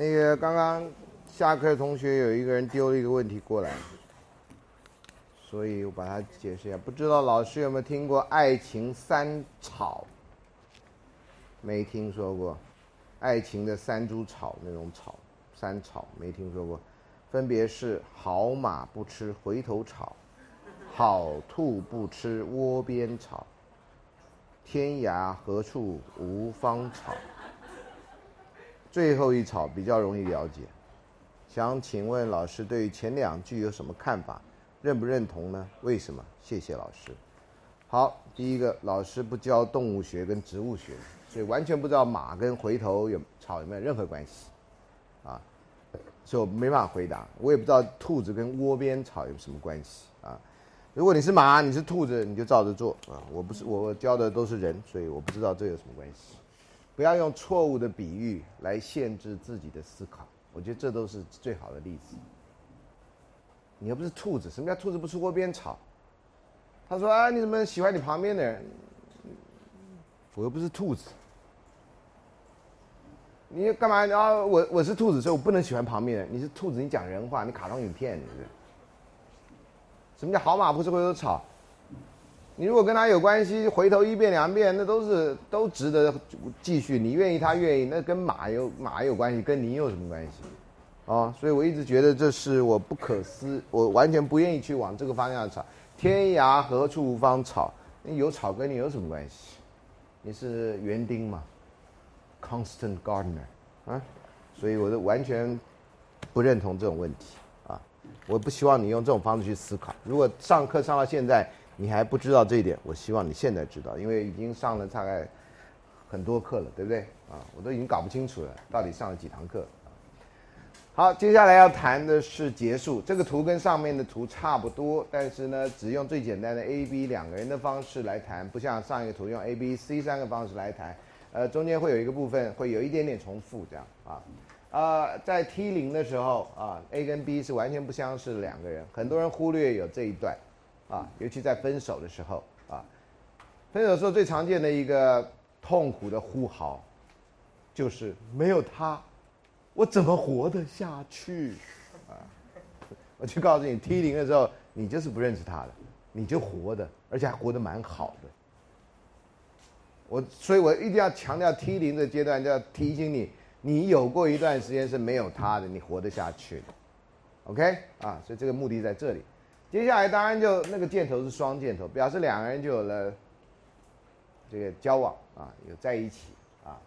那个刚刚下课的同学有一个人丢了一个问题过来，所以我把它解释一下。不知道老师有没有听过爱情三草？没听说过，爱情的三株草那种草，三草没听说过，分别是好马不吃回头草，好兔不吃窝边草，天涯何处无芳草。最后一草比较容易了解，想请问老师对于前两句有什么看法？认不认同呢？为什么？谢谢老师。好，第一个，老师不教动物学跟植物学，所以完全不知道马跟回头有草有没有任何关系，啊，所以我没办法回答。我也不知道兔子跟窝边草有什么关系啊。如果你是马，你是兔子，你就照着做啊。我不是，我教的都是人，所以我不知道这有什么关系。不要用错误的比喻来限制自己的思考，我觉得这都是最好的例子。你又不是兔子，什么叫兔子不吃窝边草？他说：“啊，你怎么喜欢你旁边的人？我又不是兔子，你干嘛啊？我我是兔子，所以我不能喜欢旁边人。你是兔子，你讲人话，你卡通影片，你是？什么叫好马不吃回头草？”你如果跟他有关系，回头一遍两遍，那都是都值得继续。你愿意，他愿意，那跟马有马有关系，跟你有什么关系？啊，所以我一直觉得这是我不可思，我完全不愿意去往这个方向吵。天涯何处无芳草？有草跟你有什么关系？你是园丁嘛？Constant gardener 啊，所以我都完全不认同这种问题啊！我不希望你用这种方式去思考。如果上课上到现在，你还不知道这一点，我希望你现在知道，因为已经上了大概很多课了，对不对？啊，我都已经搞不清楚了，到底上了几堂课。好，接下来要谈的是结束。这个图跟上面的图差不多，但是呢，只用最简单的 A、B 两个人的方式来谈，不像上一个图用 A、B、C 三个方式来谈。呃，中间会有一个部分会有一点点重复，这样啊。呃，在 T 零的时候啊，A 跟 B 是完全不相识的两个人，很多人忽略有这一段。啊，尤其在分手的时候啊，分手时候最常见的一个痛苦的呼号，就是没有他，我怎么活得下去？啊，我就告诉你，T 零的时候，你就是不认识他的，你就活的，而且还活得蛮好的。我，所以我一定要强调 T 零的阶段，就要提醒你，你有过一段时间是没有他的，你活得下去的。OK，啊，所以这个目的在这里。接下来当然就那个箭头是双箭头，表示两个人就有了这个交往啊，有在一起啊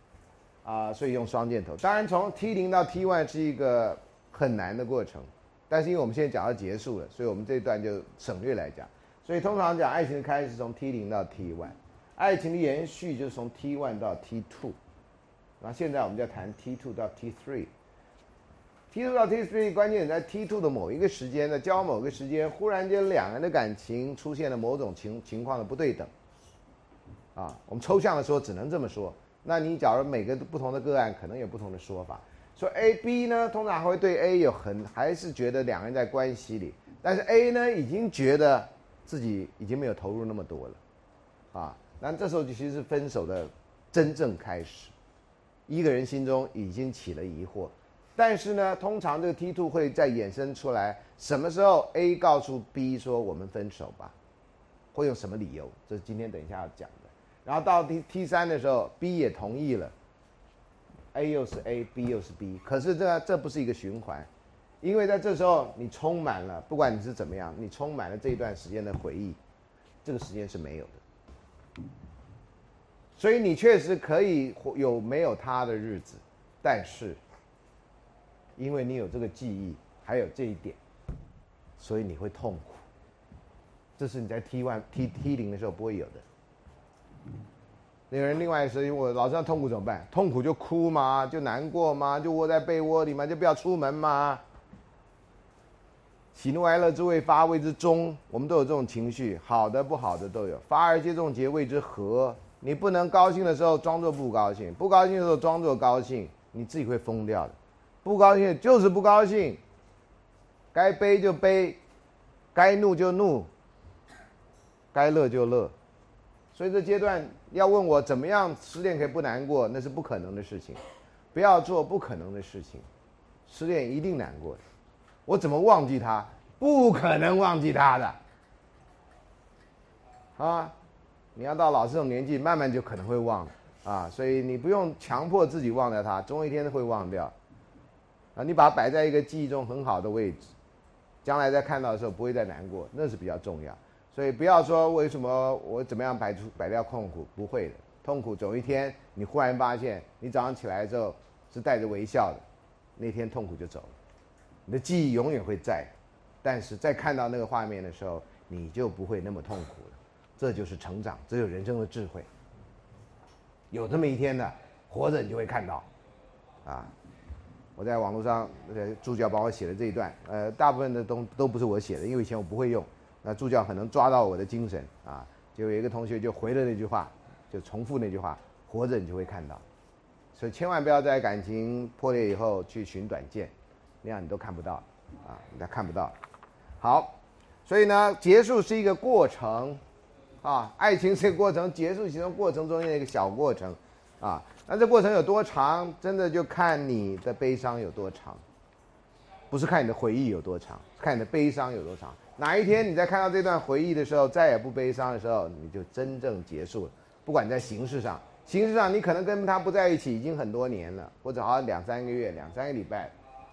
啊，所以用双箭头。当然从 T 零到 T one 是一个很难的过程，但是因为我们现在讲到结束了，所以我们这一段就省略来讲。所以通常讲爱情的开始从 T 零到 T one，爱情的延续就是从 T one 到 T two，然后现在我们就要谈 T two 到 T three。T two 到 T three 关键在 T two 的某一个时间，在交往某个时间，忽然间两个人的感情出现了某种情情况的不对等，啊，我们抽象的说只能这么说。那你假如每个不同的个案，可能有不同的说法。说 A B 呢，通常会对 A 有很还是觉得两个人在关系里，但是 A 呢已经觉得自己已经没有投入那么多了，啊，那这时候就其实是分手的真正开始，一个人心中已经起了疑惑。但是呢，通常这个 T two 会再衍生出来，什么时候 A 告诉 B 说我们分手吧，会用什么理由？这是今天等一下要讲的。然后到 T T 三的时候，B 也同意了，A 又是 A，B 又是 B，可是这这不是一个循环，因为在这时候你充满了，不管你是怎么样，你充满了这一段时间的回忆，这个时间是没有的，所以你确实可以有没有他的日子，但是。因为你有这个记忆，还有这一点，所以你会痛苦。这是你在 T one T T 零的时候不会有的。那个人另外是因为我老是要痛苦怎么办？痛苦就哭吗？就难过吗？就窝在被窝里吗？就不要出门吗？喜怒哀乐之谓发谓之中，我们都有这种情绪，好的不好的都有。发而皆众节谓之和，你不能高兴的时候装作不高兴，不高兴的时候装作高兴，你自己会疯掉的。不高兴就是不高兴，该悲就悲，该怒就怒，该乐就乐。所以这阶段要问我怎么样失恋可以不难过，那是不可能的事情。不要做不可能的事情，失恋一定难过的。我怎么忘记他？不可能忘记他的。啊，你要到老这种年纪，慢慢就可能会忘啊。所以你不用强迫自己忘掉他，总有一天会忘掉。啊，你把它摆在一个记忆中很好的位置，将来在看到的时候不会再难过，那是比较重要。所以不要说为什么我怎么样摆出摆掉痛苦，不会的。痛苦总有一天你忽然发现，你早上起来之后是带着微笑的，那天痛苦就走了。你的记忆永远会在，但是在看到那个画面的时候，你就不会那么痛苦了。这就是成长，这就是人生的智慧。有这么一天的，活着你就会看到，啊。我在网络上，呃，助教帮我写的这一段，呃，大部分的东都不是我写的，因为以前我不会用，那助教可能抓到我的精神啊，就有一个同学就回了那句话，就重复那句话，活着你就会看到，所以千万不要在感情破裂以后去寻短见，那样你都看不到，啊，你都看不到。好，所以呢，结束是一个过程，啊，爱情是一个过程，结束其中过程中间的一个小过程，啊。那这过程有多长，真的就看你的悲伤有多长，不是看你的回忆有多长，看你的悲伤有多长。哪一天你在看到这段回忆的时候，再也不悲伤的时候，你就真正结束了。不管在形式上，形式上你可能跟他不在一起已经很多年了，或者好像两三个月、两三个礼拜，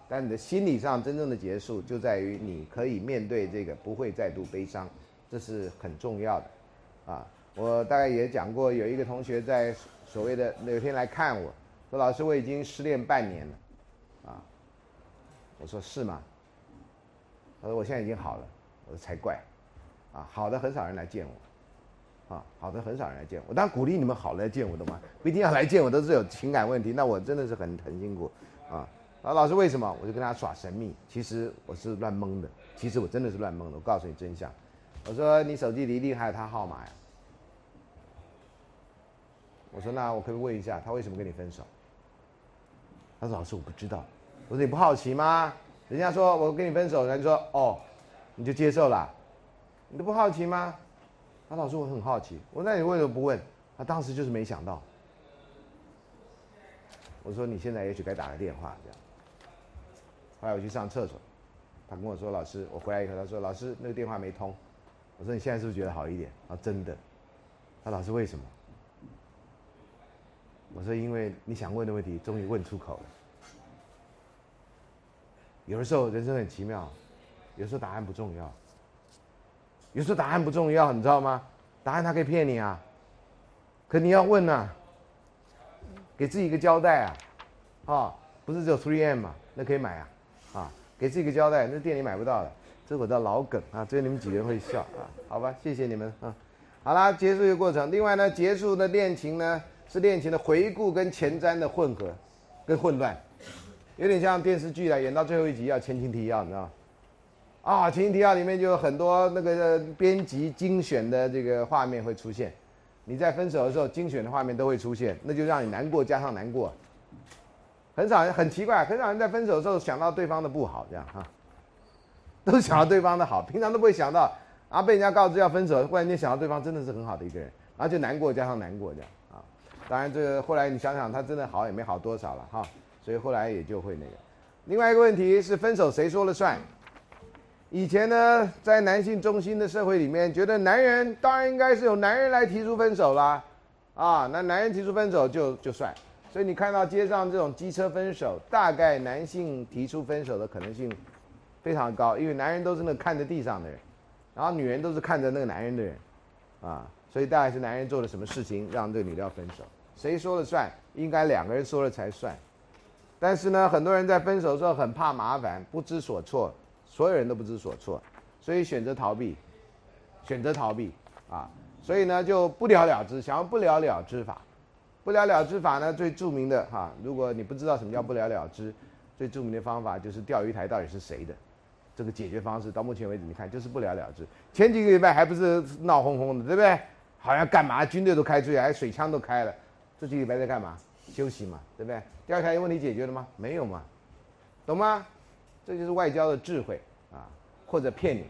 但你的心理上真正的结束，就在于你可以面对这个，不会再度悲伤，这是很重要的。啊，我大概也讲过，有一个同学在。所谓的有天来看我，说老师我已经失恋半年了，啊，我说是吗？他说我现在已经好了，我说才怪，啊，好的很少人来见我，啊，好的很少人来见我，当然鼓励你们好来见我的嘛，不一定要来见我都是有情感问题，那我真的是很很辛苦，啊，啊老师为什么？我就跟他耍神秘，其实我是乱蒙的，其实我真的是乱蒙的，我告诉你真相，我说你手机里一定还有他号码呀。我说那我可以问一下，他为什么跟你分手？他说老师我不知道。我说你不好奇吗？人家说我跟你分手，人家说哦，你就接受了，你都不好奇吗？他老师我很好奇。我说那你为什么不问？他当时就是没想到。我说你现在也许该打个电话这样。后来我去上厕所，他跟我说老师，我回来以后他说老师那个电话没通。我说你现在是不是觉得好一点？啊真的。他老师为什么？我说：“因为你想问的问题终于问出口了。有的时候人生很奇妙，有时候答案不重要。有时候答案不重要，你知道吗？答案他可以骗你啊。可你要问呐，给自己一个交代啊，啊，不是只有 Three M 嘛？那可以买啊，啊，给自己一个交代，那店里买不到的。这是我的老梗啊，只有你们几个人会笑啊。好吧，谢谢你们啊。好啦，结束一个过程。另外呢，结束的恋情呢？”是恋情的回顾跟前瞻的混合，跟混乱，有点像电视剧啊，演到最后一集要前情提要，你知道吗啊，前情提要里面就有很多那个编辑精选的这个画面会出现。你在分手的时候，精选的画面都会出现，那就让你难过加上难过。很少人很奇怪，很少人在分手的时候想到对方的不好，这样哈，都想到对方的好，平常都不会想到啊，被人家告知要分手，忽然间想到对方真的是很好的一个人，然后就难过加上难过这样。当然，这个后来你想想，他真的好也没好多少了哈，所以后来也就会那个。另外一个问题是，分手谁说了算？以前呢，在男性中心的社会里面，觉得男人当然应该是由男人来提出分手啦，啊，那男人提出分手就就算。所以你看到街上这种机车分手，大概男性提出分手的可能性非常高，因为男人都是那看着地上的人，然后女人都是看着那个男人的人，啊，所以大概是男人做了什么事情让这个女的要分手。谁说了算？应该两个人说了才算。但是呢，很多人在分手的时候很怕麻烦，不知所措。所有人都不知所措，所以选择逃避，选择逃避啊！所以呢，就不了了之，想要不了了之法。不了了之法呢，最著名的哈，如果你不知道什么叫不了了之，最著名的方法就是钓鱼台到底是谁的？这个解决方式到目前为止，你看就是不了了之。前几个礼拜还不是闹哄哄的，对不对？好像干嘛？军队都开出去，还水枪都开了。这几礼拜在干嘛？休息嘛，对不对？第二台问题解决了吗？没有嘛，懂吗？这就是外交的智慧啊，或者骗你。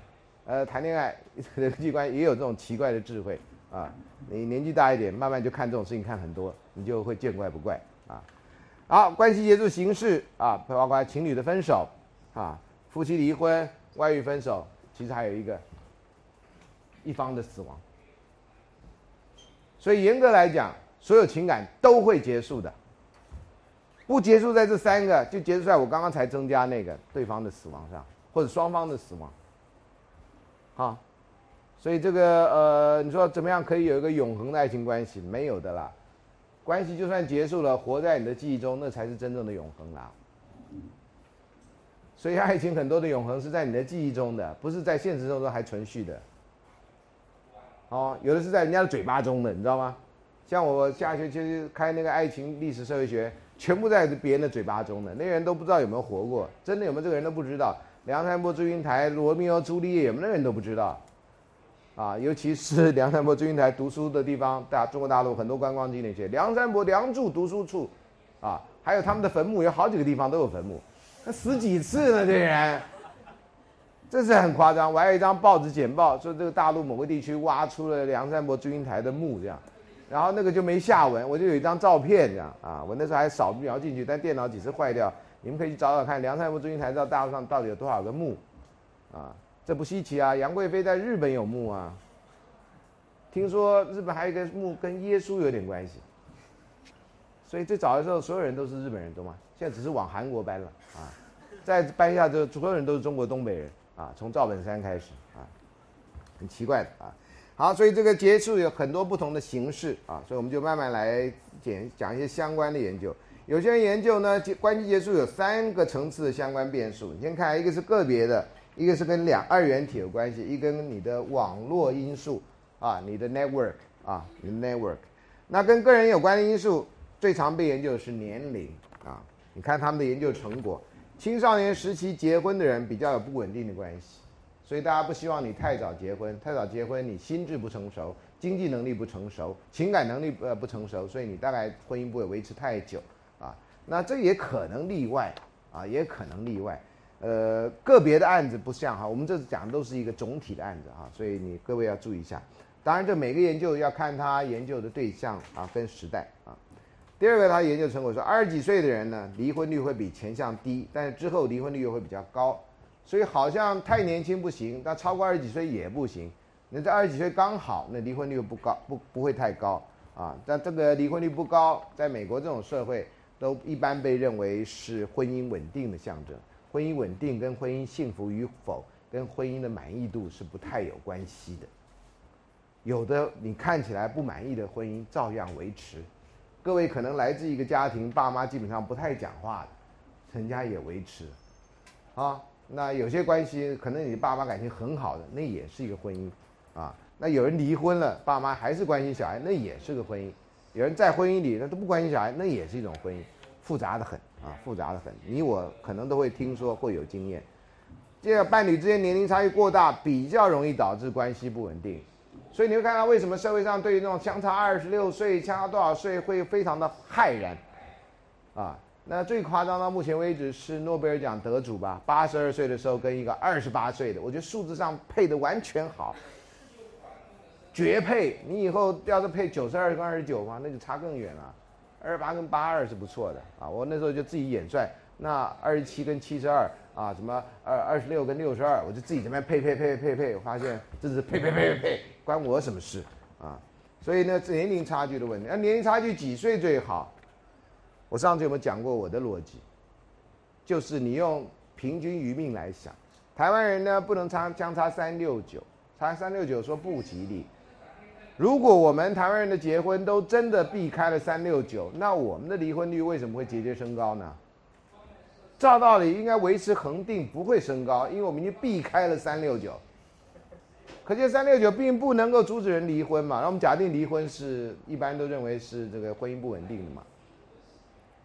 呃，谈恋爱 人际关系也有这种奇怪的智慧啊。你年纪大一点，慢慢就看这种事情看很多，你就会见怪不怪啊。好，关系结束形式啊，包括情侣的分手啊，夫妻离婚、外遇分手，其实还有一个一方的死亡。所以严格来讲，所有情感都会结束的，不结束在这三个，就结束在我刚刚才增加那个对方的死亡上，或者双方的死亡。好，所以这个呃，你说怎么样可以有一个永恒的爱情关系？没有的啦。关系就算结束了，活在你的记忆中，那才是真正的永恒啦。所以爱情很多的永恒是在你的记忆中的，不是在现实生活中还存续的。哦，有的是在人家的嘴巴中的，你知道吗？像我下学期开那个爱情历史社会学，全部在别人的嘴巴中的，那人都不知道有没有活过，真的有没有这个人都不知道。梁山伯祝英台、罗密欧朱丽叶，有没有人都不知道。啊，尤其是 梁山伯祝英台读书的地方，大中国大陆很多观光景点去。梁山伯梁祝读书处，啊，还有他们的坟墓，有好几个地方都有坟墓，那死几次呢？这人，这是很夸张。我还有一张报纸简报，说这个大陆某个地区挖出了梁山伯祝英台的墓，这样，然后那个就没下文，我就有一张照片，这样啊，我那时候还扫描进去，但电脑几次坏掉，你们可以去找找看，梁山伯祝英台到大陆上到底有多少个墓，啊。这不稀奇啊，杨贵妃在日本有墓啊。听说日本还有一个墓跟耶稣有点关系，所以最早的时候所有人都是日本人，懂吗？现在只是往韩国搬了啊。再搬一下就，所有人都是中国东北人啊，从赵本山开始啊，很奇怪的啊。好，所以这个结束有很多不同的形式啊，所以我们就慢慢来讲讲一些相关的研究。有些人研究呢，关系结束有三个层次的相关变数。你先看一个是个别的。一个是跟两二元体有关系，一跟你的网络因素啊，你的 network 啊，你的 network，那跟个人有关的因素最常被研究的是年龄啊。你看他们的研究成果，青少年时期结婚的人比较有不稳定的关系，所以大家不希望你太早结婚，太早结婚你心智不成熟，经济能力不成熟，情感能力呃不成熟，所以你大概婚姻不会维持太久啊。那这也可能例外啊，也可能例外。呃，个别的案子不像哈，我们这次讲的都是一个总体的案子哈，所以你各位要注意一下。当然，这每个研究要看他研究的对象啊，跟时代啊。第二个，他研究成果说，二十几岁的人呢，离婚率会比前项低，但是之后离婚率又会比较高。所以好像太年轻不行，但超过二十几岁也不行。那在二十几岁刚好，那离婚率又不高，不不会太高啊。但这个离婚率不高，在美国这种社会，都一般被认为是婚姻稳定的象征。婚姻稳定跟婚姻幸福与否，跟婚姻的满意度是不太有关系的。有的你看起来不满意的婚姻照样维持。各位可能来自一个家庭，爸妈基本上不太讲话的，成家也维持。啊，那有些关系可能你爸妈感情很好的，那也是一个婚姻。啊，那有人离婚了，爸妈还是关心小孩，那也是个婚姻。有人在婚姻里，那都不关心小孩，那也是一种婚姻。复杂的很啊，复杂的很。你我可能都会听说，会有经验。这个伴侣之间年龄差异过大，比较容易导致关系不稳定。所以你会看到为什么社会上对于那种相差二十六岁、相差多少岁会非常的骇然啊？那最夸张到目前为止是诺贝尔奖得主吧，八十二岁的时候跟一个二十八岁的，我觉得数字上配的完全好，绝配。你以后要是配九十二跟二十九嘛，那就差更远了。二十八跟八二是不错的啊，我那时候就自己演算，那二十七跟七十二啊，什么二二十六跟六十二，我就自己这边配配配配配，我发现这是配配配配配，关我什么事啊？所以呢，年龄差距的问题，那年龄差距几岁最好？我上次有没有讲过我的逻辑？就是你用平均余命来想，台湾人呢不能差相差三六九，差三六九说不吉利。如果我们台湾人的结婚都真的避开了三六九，那我们的离婚率为什么会节节升高呢？照道理应该维持恒定，不会升高，因为我们已经避开了三六九。可见三六九并不能够阻止人离婚嘛？那我们假定离婚是一般都认为是这个婚姻不稳定的嘛？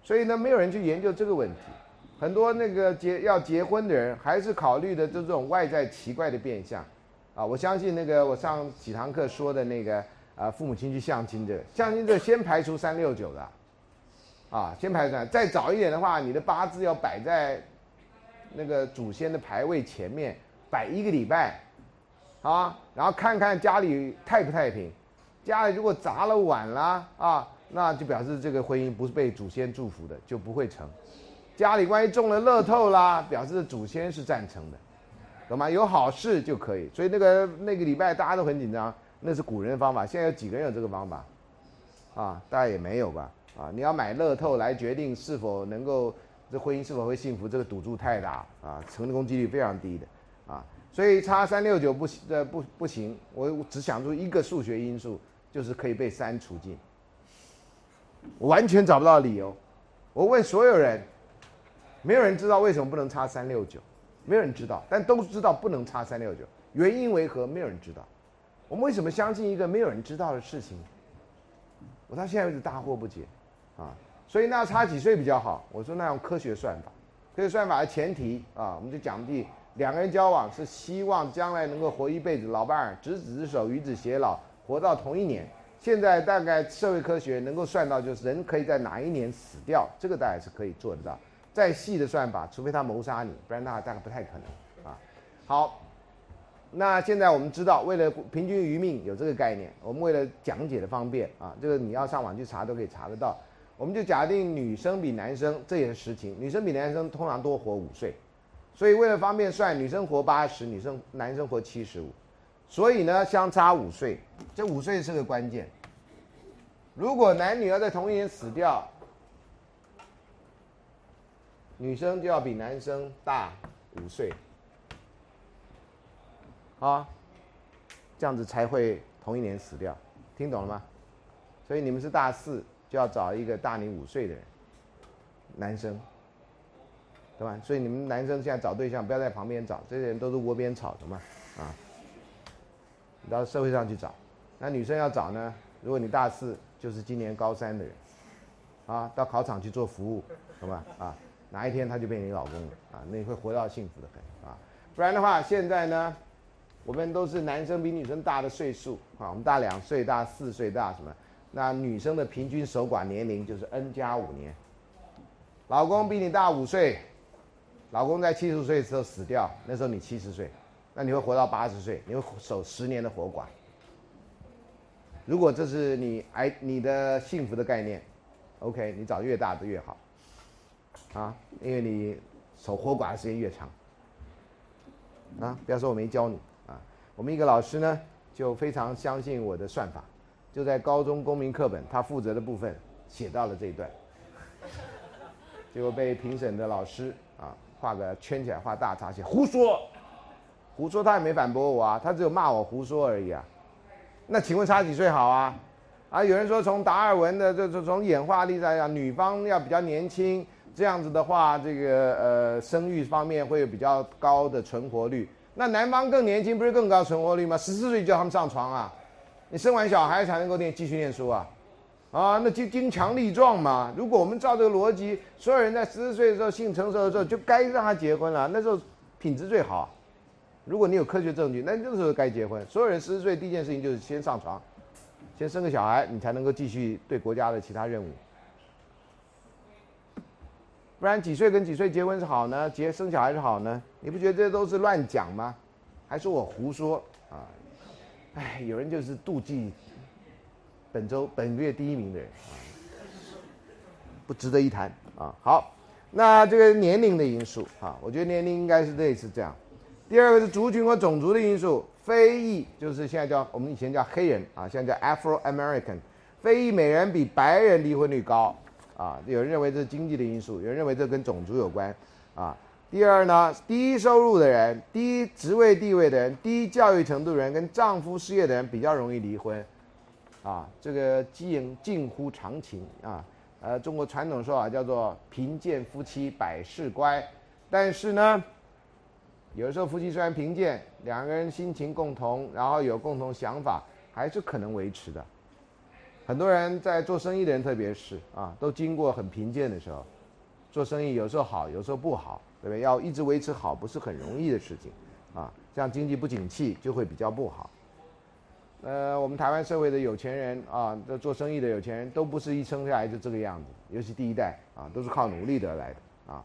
所以呢，没有人去研究这个问题。很多那个结要结婚的人，还是考虑的这种外在奇怪的变相。啊，我相信那个我上几堂课说的那个啊，父母亲去相亲的，相亲这先排除三六九的，啊，先排除。再早一点的话，你的八字要摆在那个祖先的牌位前面摆一个礼拜，啊，然后看看家里太不太平，家里如果砸了碗啦，啊，那就表示这个婚姻不是被祖先祝福的，就不会成。家里万一中了乐透啦，表示祖先是赞成的，懂吗？有好事就可以。所以那个那个礼拜大家都很紧张，那是古人的方法。现在有几个人有这个方法？啊，大家也没有吧？啊，你要买乐透来决定是否能够这婚姻是否会幸福，这个赌注太大啊，成功几率非常低的啊。所以差三六九不行，呃不不行。我只想出一个数学因素，就是可以被删除尽。我完全找不到理由。我问所有人，没有人知道为什么不能差三六九，没有人知道，但都知道不能差三六九。原因为何？没有人知道。我们为什么相信一个没有人知道的事情？我到现在为止大惑不解，啊，所以那要差几岁比较好？我说那用科学算法，科学算法的前提啊，我们就讲第两个人交往是希望将来能够活一辈子，老伴儿执子之手，与子偕老，活到同一年。现在大概社会科学能够算到，就是人可以在哪一年死掉，这个大概是可以做得到。再细的算法，除非他谋杀你，不然那大概不太可能啊。好。那现在我们知道，为了平均余命有这个概念，我们为了讲解的方便啊，这个你要上网去查都可以查得到。我们就假定女生比男生，这也是实情，女生比男生通常多活五岁，所以为了方便算，女生活八十，女生男生活七十五，所以呢相差五岁，这五岁是个关键。如果男女要在同一年死掉，女生就要比男生大五岁。啊，这样子才会同一年死掉，听懂了吗？所以你们是大四，就要找一个大你五岁的人，男生，对吧？所以你们男生现在找对象，不要在旁边找，这些人都是窝边草，的嘛？啊，你到社会上去找。那女生要找呢？如果你大四，就是今年高三的人，啊，到考场去做服务，好吧？啊，哪一天他就变你老公了啊？那你会活到幸福的很啊！不然的话，现在呢？我们都是男生比女生大的岁数啊，我们大两岁、大四岁、大什么？那女生的平均守寡年龄就是 N 加五年。老公比你大五岁，老公在七十岁的时候死掉，那时候你七十岁，那你会活到八十岁，你会守十年的活寡。如果这是你哎你的幸福的概念，OK，你找越大的越好，啊，因为你守活寡的时间越长。啊，不要说我没教你啊。我们一个老师呢，就非常相信我的算法，就在高中公民课本他负责的部分写到了这一段，结果被评审的老师啊画个圈起来，画大叉写胡说，胡说他也没反驳我啊，他只有骂我胡说而已啊。那请问差几岁好啊？啊，有人说从达尔文的这这从演化力来讲，女方要比较年轻，这样子的话，这个呃生育方面会有比较高的存活率。那男方更年轻，不是更高存活率吗？十四岁叫他们上床啊，你生完小孩才能够念继续念书啊，啊，那就精强力壮嘛。如果我们照这个逻辑，所有人在十四岁的时候性成熟的时候就该让他结婚了，那时候品质最好。如果你有科学证据，那那时候该结婚。所有人十四岁第一件事情就是先上床，先生个小孩，你才能够继续对国家的其他任务。不然几岁跟几岁结婚是好呢？结生小孩是好呢？你不觉得这都是乱讲吗？还说我胡说啊？哎，有人就是妒忌本周本月第一名的人啊，不值得一谈啊。好，那这个年龄的因素啊，我觉得年龄应该是类似这样。第二个是族群和种族的因素，非裔就是现在叫我们以前叫黑人啊，现在叫 Afro American，非裔美人比白人离婚率高。啊，有人认为这是经济的因素，有人认为这跟种族有关，啊。第二呢，低收入的人、低职位地位的人、低教育程度的人跟丈夫失业的人比较容易离婚，啊，这个近近乎常情啊。呃，中国传统说法叫做贫贱夫妻百事乖，但是呢，有的时候夫妻虽然贫贱，两个人心情共同，然后有共同想法，还是可能维持的。很多人在做生意的人，特别是啊，都经过很贫贱的时候，做生意有时候好，有时候不好，对不对？要一直维持好，不是很容易的事情，啊，像经济不景气就会比较不好。呃，我们台湾社会的有钱人啊，这做生意的有钱人都不是一生下来就这个样子，尤其第一代啊，都是靠努力得来的啊。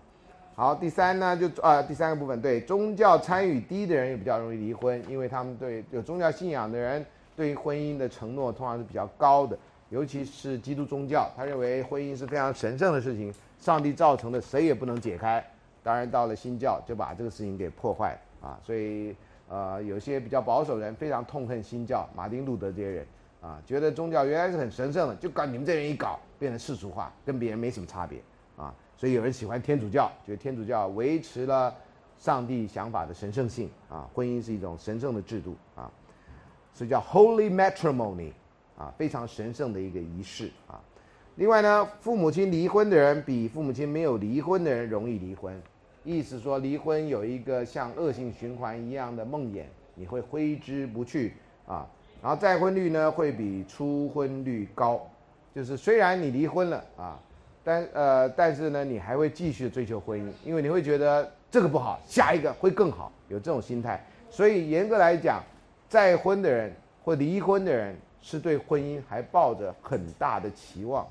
好，第三呢，就啊，第三个部分，对宗教参与低的人也比较容易离婚，因为他们对有宗教信仰的人对于婚姻的承诺通常是比较高的。尤其是基督宗教，他认为婚姻是非常神圣的事情，上帝造成的，谁也不能解开。当然，到了新教就把这个事情给破坏啊，所以呃，有些比较保守人非常痛恨新教，马丁路德这些人啊，觉得宗教原来是很神圣的，就搞你们这人一搞，变成世俗化，跟别人没什么差别。所以有人喜欢天主教，觉得天主教维持了上帝想法的神圣性啊，婚姻是一种神圣的制度啊，所以叫 Holy Matrimony。啊，非常神圣的一个仪式啊。另外呢，父母亲离婚的人比父母亲没有离婚的人容易离婚，意思说离婚有一个像恶性循环一样的梦魇，你会挥之不去啊。然后再婚率呢会比初婚率高，就是虽然你离婚了啊，但呃但是呢你还会继续追求婚姻，因为你会觉得这个不好，下一个会更好，有这种心态。所以严格来讲，再婚的人或离婚的人。是对婚姻还抱着很大的期望。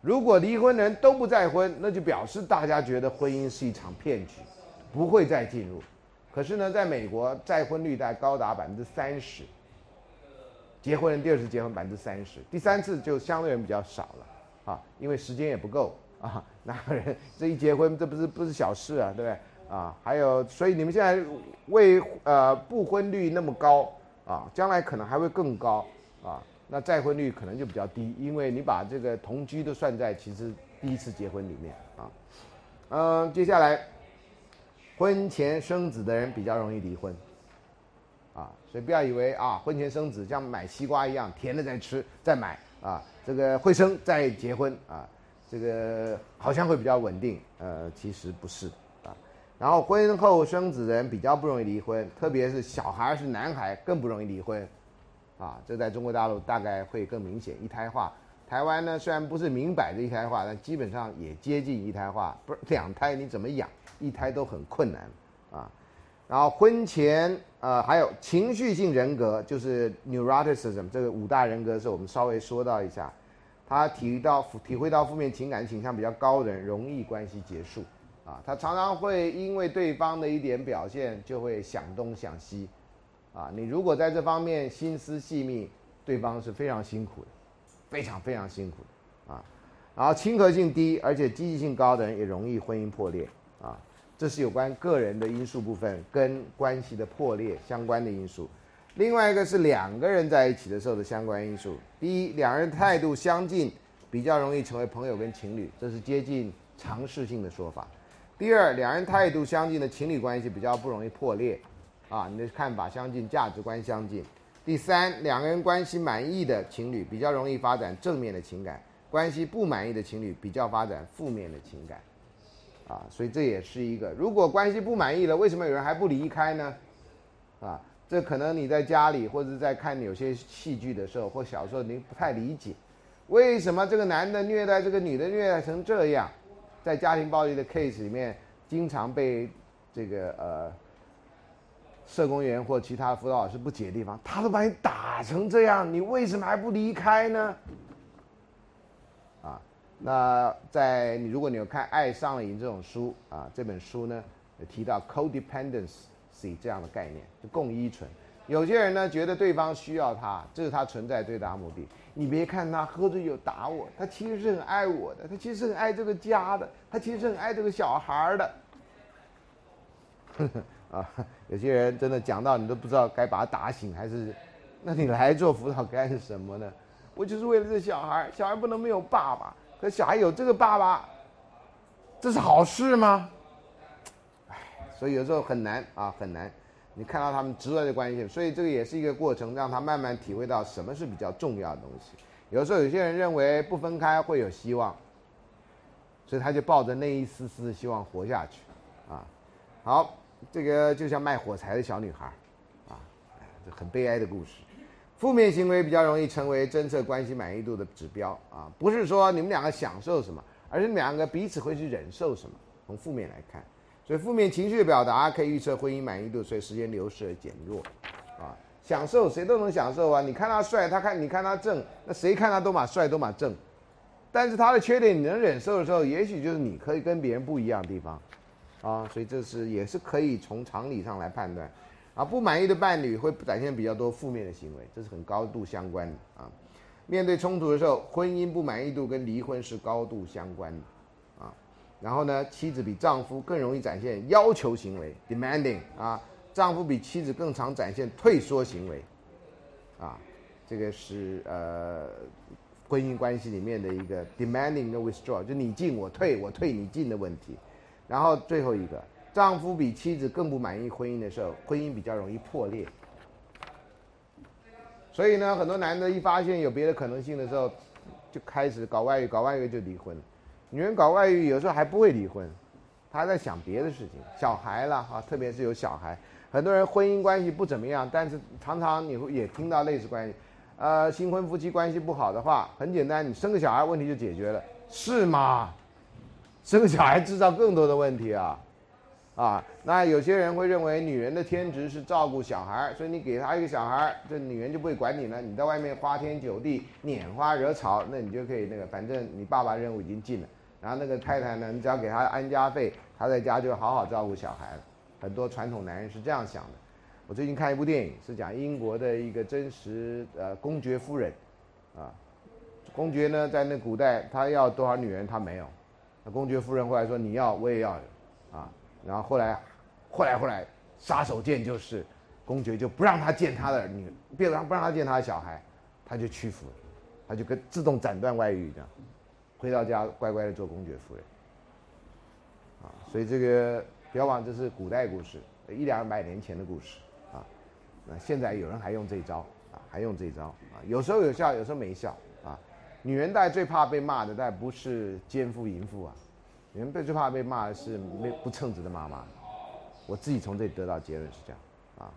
如果离婚的人都不再婚，那就表示大家觉得婚姻是一场骗局，不会再进入。可是呢，在美国再婚率大概高达百分之三十，结婚人第二次结婚百分之三十，第三次就相对人比较少了啊，因为时间也不够啊。哪个人这一结婚，这不是不是小事啊，对不对啊？还有，所以你们现在为呃不婚率那么高啊，将来可能还会更高。啊，那再婚率可能就比较低，因为你把这个同居都算在其实第一次结婚里面啊。嗯，接下来，婚前生子的人比较容易离婚，啊，所以不要以为啊，婚前生子像买西瓜一样，甜的再吃再买啊，这个会生再结婚啊，这个好像会比较稳定，呃，其实不是啊。然后婚后生子人比较不容易离婚，特别是小孩是男孩更不容易离婚。啊，这在中国大陆大概会更明显，一胎化。台湾呢，虽然不是明摆着一胎化，但基本上也接近一胎化。不是两胎你怎么养？一胎都很困难啊。然后婚前呃还有情绪性人格，就是 neuroticism 这个五大人格是我们稍微说到一下。他体到体会到负面情感倾向比较高的人，容易关系结束啊。他常常会因为对方的一点表现，就会想东想西。啊，你如果在这方面心思细密，对方是非常辛苦的，非常非常辛苦的啊。然后亲和性低而且积极性高的人也容易婚姻破裂啊。这是有关个人的因素部分跟关系的破裂相关的因素。另外一个是两个人在一起的时候的相关因素。第一，两人态度相近，比较容易成为朋友跟情侣，这是接近常识性的说法。第二，两人态度相近的情侣关系比较不容易破裂。啊，你的看法相近，价值观相近。第三，两个人关系满意的情侣比较容易发展正面的情感，关系不满意的情侣比较发展负面的情感。啊，所以这也是一个，如果关系不满意了，为什么有人还不离开呢？啊，这可能你在家里或者在看有些戏剧的时候，或小时候你不太理解，为什么这个男的虐待这个女的虐待成这样，在家庭暴力的 case 里面，经常被这个呃。社工员或其他辅导老师不解的地方，他都把你打成这样，你为什么还不离开呢？那在你如果你有看《爱上了瘾》这种书啊，这本书呢提到 codependency 这样的概念，就共依存。有些人呢觉得对方需要他，这是他存在最大目的。你别看他喝醉酒打我，他其实是很爱我的，他其实是很爱这个家的，他其实是很爱这个小孩的。啊，有些人真的讲到你都不知道该把他打醒还是，那你来做辅导干什么呢？我就是为了这小孩，小孩不能没有爸爸，可小孩有这个爸爸，这是好事吗？唉，所以有时候很难啊，很难。你看到他们直来的关系，所以这个也是一个过程，让他慢慢体会到什么是比较重要的东西。有时候有些人认为不分开会有希望，所以他就抱着那一丝丝希望活下去，啊，好。这个就像卖火柴的小女孩，啊，这很悲哀的故事。负面行为比较容易成为侦测关系满意度的指标啊，不是说你们两个享受什么，而是两个彼此会去忍受什么。从负面来看，所以负面情绪的表达可以预测婚姻满意度随时间流逝而减弱。啊，享受谁都能享受啊，你看他帅，他看你看他正，那谁看他都马帅都马正。但是他的缺点你能忍受的时候，也许就是你可以跟别人不一样的地方。啊，所以这是也是可以从常理上来判断，啊，不满意的伴侣会展现比较多负面的行为，这是很高度相关的啊。面对冲突的时候，婚姻不满意度跟离婚是高度相关的啊。然后呢，妻子比丈夫更容易展现要求行为 （demanding） 啊，丈夫比妻子更常展现退缩行为啊。这个是呃婚姻关系里面的一个 demanding 跟 withdraw，就你进我退，我退你进的问题。然后最后一个，丈夫比妻子更不满意婚姻的时候，婚姻比较容易破裂。所以呢，很多男的一发现有别的可能性的时候，就开始搞外遇，搞外遇就离婚。女人搞外遇有时候还不会离婚，她在想别的事情，小孩了啊，特别是有小孩，很多人婚姻关系不怎么样，但是常常你会也听到类似关系，呃，新婚夫妻关系不好的话，很简单，你生个小孩问题就解决了，是吗？生个小孩制造更多的问题啊，啊，那有些人会认为女人的天职是照顾小孩，所以你给她一个小孩，这女人就不会管你了。你在外面花天酒地、拈花惹草，那你就可以那个，反正你爸爸任务已经尽了。然后那个太太呢，你只要给她安家费，她在家就好好照顾小孩了。很多传统男人是这样想的。我最近看一部电影，是讲英国的一个真实呃公爵夫人，啊，公爵呢在那古代他要多少女人他没有。那公爵夫人后来说：“你要，我也要，”然后后来，后来后来，杀手锏就是，公爵就不让他见他的女，不让不让他见他的小孩，他就屈服，他就跟自动斩断外遇这样，回到家乖乖的做公爵夫人。啊，所以这个不要忘，这是古代故事，一两百年前的故事啊。那现在有人还用这招啊，还用这招啊，有时候有效，有时候没效啊。女人大概最怕被骂的，但不是奸夫淫妇啊，女人最最怕被骂的是没不称职的妈妈。我自己从这里得到结论是这样啊。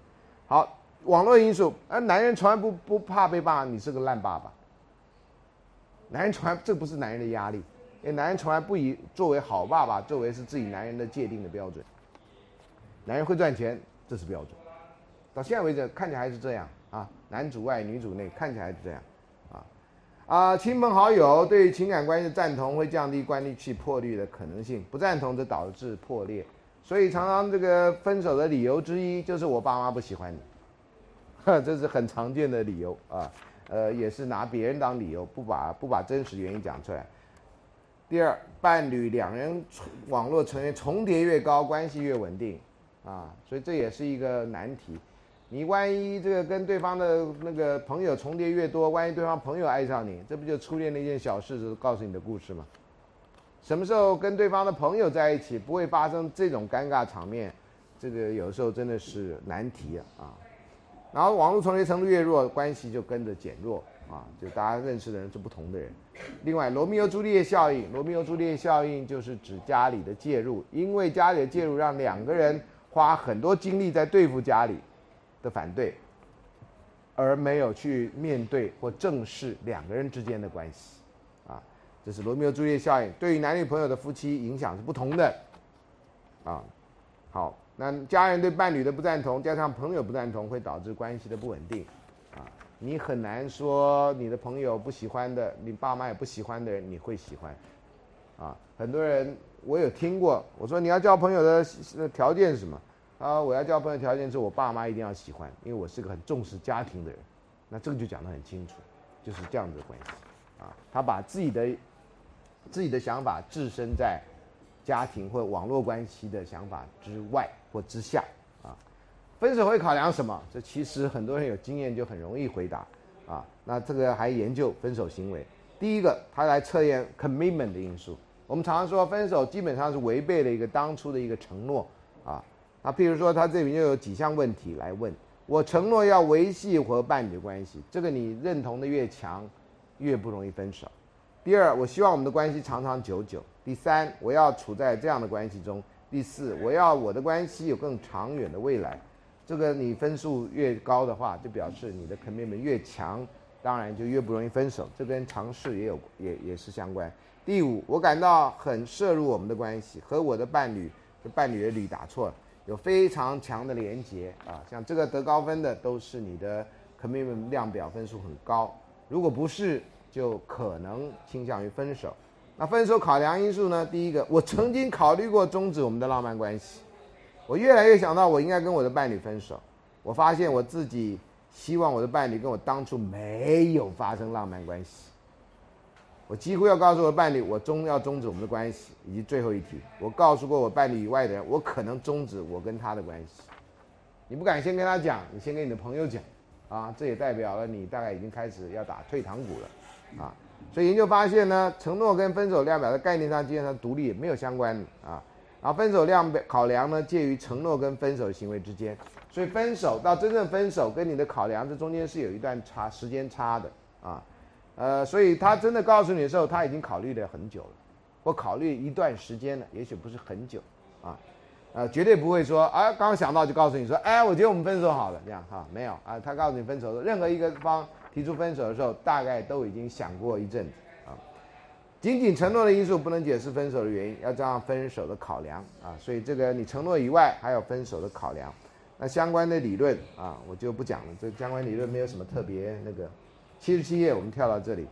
好，网络因素，而男人从来不不怕被骂，你是个烂爸爸。男人从来这不是男人的压力，因为男人从来不以作为好爸爸作为是自己男人的界定的标准。男人会赚钱，这是标准。到现在为止看起来还是这样啊，男主外女主内，看起来是这样。啊，亲朋好友对情感关系的赞同会降低关系破裂的可能性，不赞同则导致破裂。所以常常这个分手的理由之一就是我爸妈不喜欢你，呵 这是很常见的理由啊。呃，也是拿别人当理由，不把不把真实原因讲出来。第二，伴侣两人网络成员重叠越高，关系越稳定啊，所以这也是一个难题。你万一这个跟对方的那个朋友重叠越多，万一对方朋友爱上你，这不就初恋那件小事就告诉你的故事吗？什么时候跟对方的朋友在一起不会发生这种尴尬场面？这个有时候真的是难题啊！然后网络重叠程度越弱，关系就跟着减弱啊！就大家认识的人是不同的人。另外，罗密欧朱丽叶效应，罗密欧朱丽叶效应就是指家里的介入，因为家里的介入让两个人花很多精力在对付家里。的反对，而没有去面对或正视两个人之间的关系，啊，这是罗密欧朱丽叶效应。对于男女朋友的夫妻影响是不同的，啊，好，那家人对伴侣的不赞同，加上朋友不赞同，会导致关系的不稳定，啊，你很难说你的朋友不喜欢的，你爸妈也不喜欢的人，你会喜欢，啊，很多人我有听过，我说你要交朋友的条件是什么？啊，我要交朋友条件是我爸妈一定要喜欢，因为我是个很重视家庭的人。那这个就讲得很清楚，就是这样子的关系。啊，他把自己的自己的想法置身在家庭或网络关系的想法之外或之下。啊，分手会考量什么？这其实很多人有经验就很容易回答。啊，那这个还研究分手行为。第一个，他来测验 commitment 的因素。我们常常说分手基本上是违背了一个当初的一个承诺。啊。譬如说，他这里又有几项问题来问我：承诺要维系和伴侣的关系，这个你认同的越强，越不容易分手。第二，我希望我们的关系长长久久。第三，我要处在这样的关系中。第四，我要我的关系有更长远的未来。这个你分数越高的话，就表示你的 commitment 越强，当然就越不容易分手。这跟尝试也有也也是相关。第五，我感到很摄入我们的关系和我的伴侣，伴侣的侣打错了。有非常强的连结啊，像这个得高分的都是你的 commitment 量表分数很高，如果不是，就可能倾向于分手。那分手考量因素呢？第一个，我曾经考虑过终止我们的浪漫关系，我越来越想到我应该跟我的伴侣分手。我发现我自己希望我的伴侣跟我当初没有发生浪漫关系。我几乎要告诉我的伴侣，我终要终止我们的关系。以及最后一题，我告诉过我伴侣以外的人，我可能终止我跟他的关系。你不敢先跟他讲，你先跟你的朋友讲，啊，这也代表了你大概已经开始要打退堂鼓了，啊。所以研究发现呢，承诺跟分手量表在概念上基本上独立，没有相关的啊。然后分手量表考量呢，介于承诺跟分手行为之间。所以分手到真正分手跟你的考量，这中间是有一段差时间差的啊。呃，所以他真的告诉你的时候，他已经考虑了很久了，或考虑一段时间了，也许不是很久啊。呃，绝对不会说啊，刚想到就告诉你说，哎，我觉得我们分手好了，这样哈，没有啊。他告诉你分手的任何一个方。提出分手的时候，大概都已经想过一阵子啊。仅仅承诺的因素不能解释分手的原因，要加上分手的考量啊。所以这个你承诺以外，还有分手的考量。那相关的理论啊，我就不讲了。这相关理论没有什么特别那个。七十七页，我们跳到这里。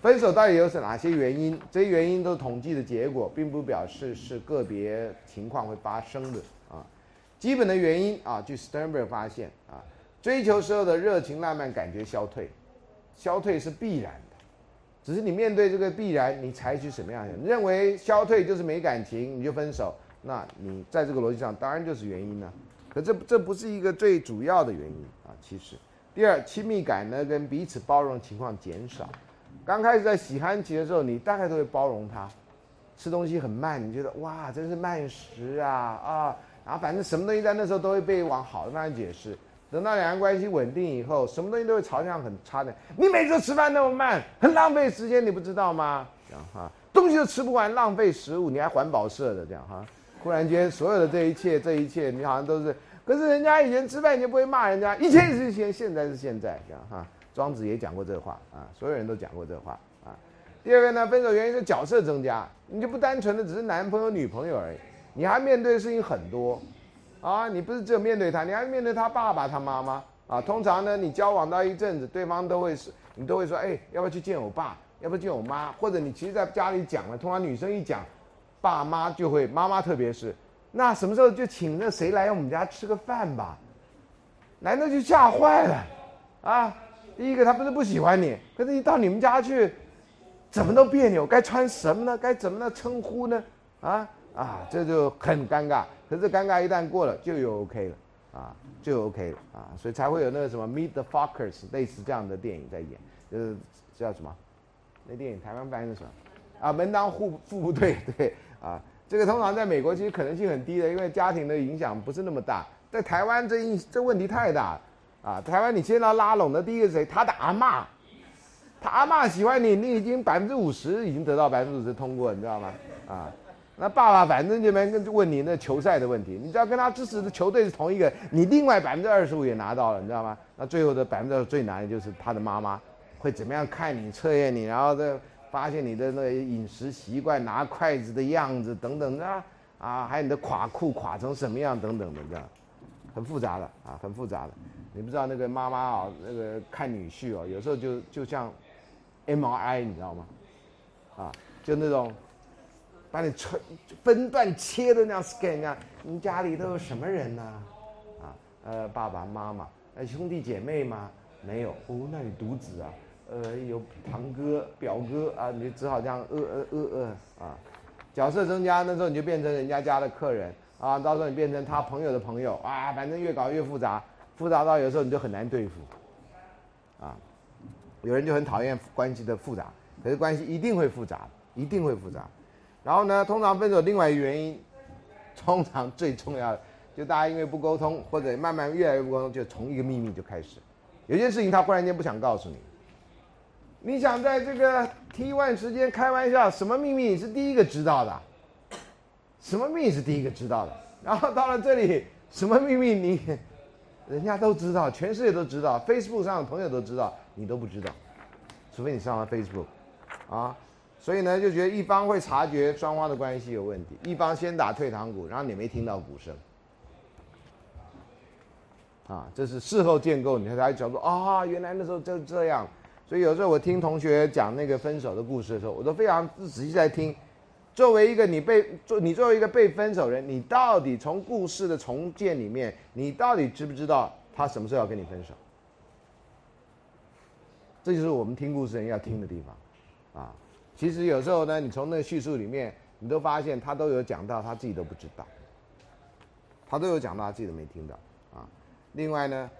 分手到底有是哪些原因？这些原因都是统计的结果，并不表示是个别情况会发生的啊。基本的原因啊，据 Sternberg 发现啊。追求时候的热情浪漫感觉消退，消退是必然的，只是你面对这个必然，你采取什么样的？认为消退就是没感情，你就分手，那你在这个逻辑上当然就是原因了。可这这不是一个最主要的原因啊。其实，第二，亲密感呢跟彼此包容情况减少。刚开始在喜欢期的时候，你大概都会包容他，吃东西很慢，你觉得哇真是慢食啊啊，然后反正什么东西在那时候都会被往好的方向解释。等到两人关系稳定以后，什么东西都会朝向很差的。你每次吃饭那么慢，很浪费时间，你不知道吗？这样哈，东西都吃不完，浪费食物，你还环保社的这样哈。忽然间，所有的这一切，这一切，你好像都是。可是人家以前吃饭，你就不会骂人家。以前是以前，现在是现在，这样哈。庄子也讲过这话啊，所有人都讲过这话啊。第二个呢，分手原因是角色增加，你就不单纯的只是男朋友女朋友而已，你还面对的事情很多。啊，你不是只有面对他，你还面对他爸爸、他妈妈啊。通常呢，你交往到一阵子，对方都会是，你都会说，哎，要不要去见我爸？要不要见我妈？或者你其实在家里讲了，通常女生一讲，爸妈就会，妈妈特别是，那什么时候就请那谁来我们家吃个饭吧？男的就吓坏了，啊，第一个他不是不喜欢你，可是一到你们家去，怎么都别扭，该穿什么呢？该怎么的称呼呢？啊啊，这就很尴尬。可是尴尬一旦过了，就又 OK 了，啊，就 OK 了啊，所以才会有那个什么 Meet the Fockers 类似这样的电影在演，就是叫什么？那电影台湾翻译是什么？啊，门当户户不对，对，啊，这个通常在美国其实可能性很低的，因为家庭的影响不是那么大。在台湾这一这问题太大了，啊，台湾你现在要拉拢的第一个谁？他的阿妈，他阿妈喜欢你，你已经百分之五十已经得到百分之五十通过，你知道吗？啊。那爸爸反正就没跟问你那球赛的问题，你只要跟他支持的球队是同一个，你另外百分之二十五也拿到了，你知道吗？那最后的百分之二十最难的就是他的妈妈会怎么样看你、测验你，然后再发现你的那饮食习惯、拿筷子的样子等等的啊，还有你的垮裤垮成什么样等等的，这样很复杂的啊，很复杂的。你不知道那个妈妈啊，那个看女婿哦，有时候就就像 M R I，你知道吗？啊，就那种。把你分分段切的那样 scan 啊，你家里都有什么人呢？啊，呃，爸爸妈妈，呃，兄弟姐妹吗？没有哦，那你独子啊？呃，有堂哥、表哥啊，你就只好这样呃呃呃呃啊，角色增加，那时候你就变成人家家的客人啊，到时候你变成他朋友的朋友啊，反正越搞越复杂，复杂到有时候你就很难对付啊。有人就很讨厌关系的复杂，可是关系一定会复杂，一定会复杂。然后呢，通常分手另外一个原因，通常最重要的，就大家因为不沟通，或者慢慢越来越不沟通，就从一个秘密就开始。有些事情他忽然间不想告诉你，你想在这个 T one 时间开玩笑，什么秘密你是第一个知道的？什么秘密是第一个知道的？然后到了这里，什么秘密你，人家都知道，全世界都知道，Facebook 上的朋友都知道，你都不知道，除非你上了 Facebook，啊。所以呢，就觉得一方会察觉双方的关系有问题，一方先打退堂鼓，然后你没听到鼓声，啊，这是事后建构，你才讲说啊，原来那时候就这样。所以有时候我听同学讲那个分手的故事的时候，我都非常仔细在听。作为一个你被做，你作为一个被分手人，你到底从故事的重建里面，你到底知不知道他什么时候要跟你分手？这就是我们听故事人要听的地方，啊，其实有时候呢，你从那个叙述里面，你都发现他都有讲到他自己都不知道，他都有讲到他自己都没听到，啊，另外呢，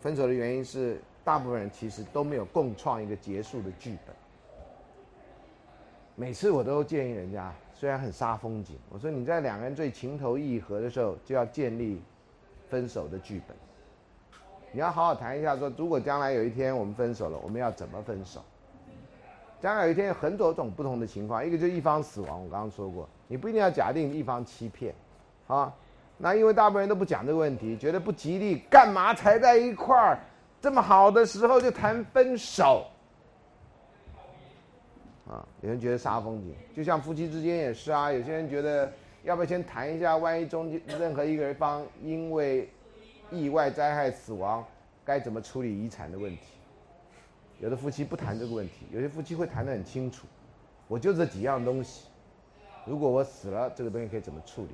分手的原因是大部分人其实都没有共创一个结束的剧本。每次我都建议人家，虽然很杀风景，我说你在两个人最情投意合的时候，就要建立分手的剧本。你要好好谈一下，说如果将来有一天我们分手了，我们要怎么分手？将来有一天有很多种不同的情况，一个就是一方死亡，我刚刚说过，你不一定要假定一方欺骗，啊，那因为大部分人都不讲这个问题，觉得不吉利，干嘛才在一块儿这么好的时候就谈分手？啊，有人觉得杀风景，就像夫妻之间也是啊。有些人觉得，要不要先谈一下，万一中间任何一个人方因为意外灾害死亡，该怎么处理遗产的问题？有的夫妻不谈这个问题，有些夫妻会谈得很清楚。我就这几样东西，如果我死了，这个东西可以怎么处理？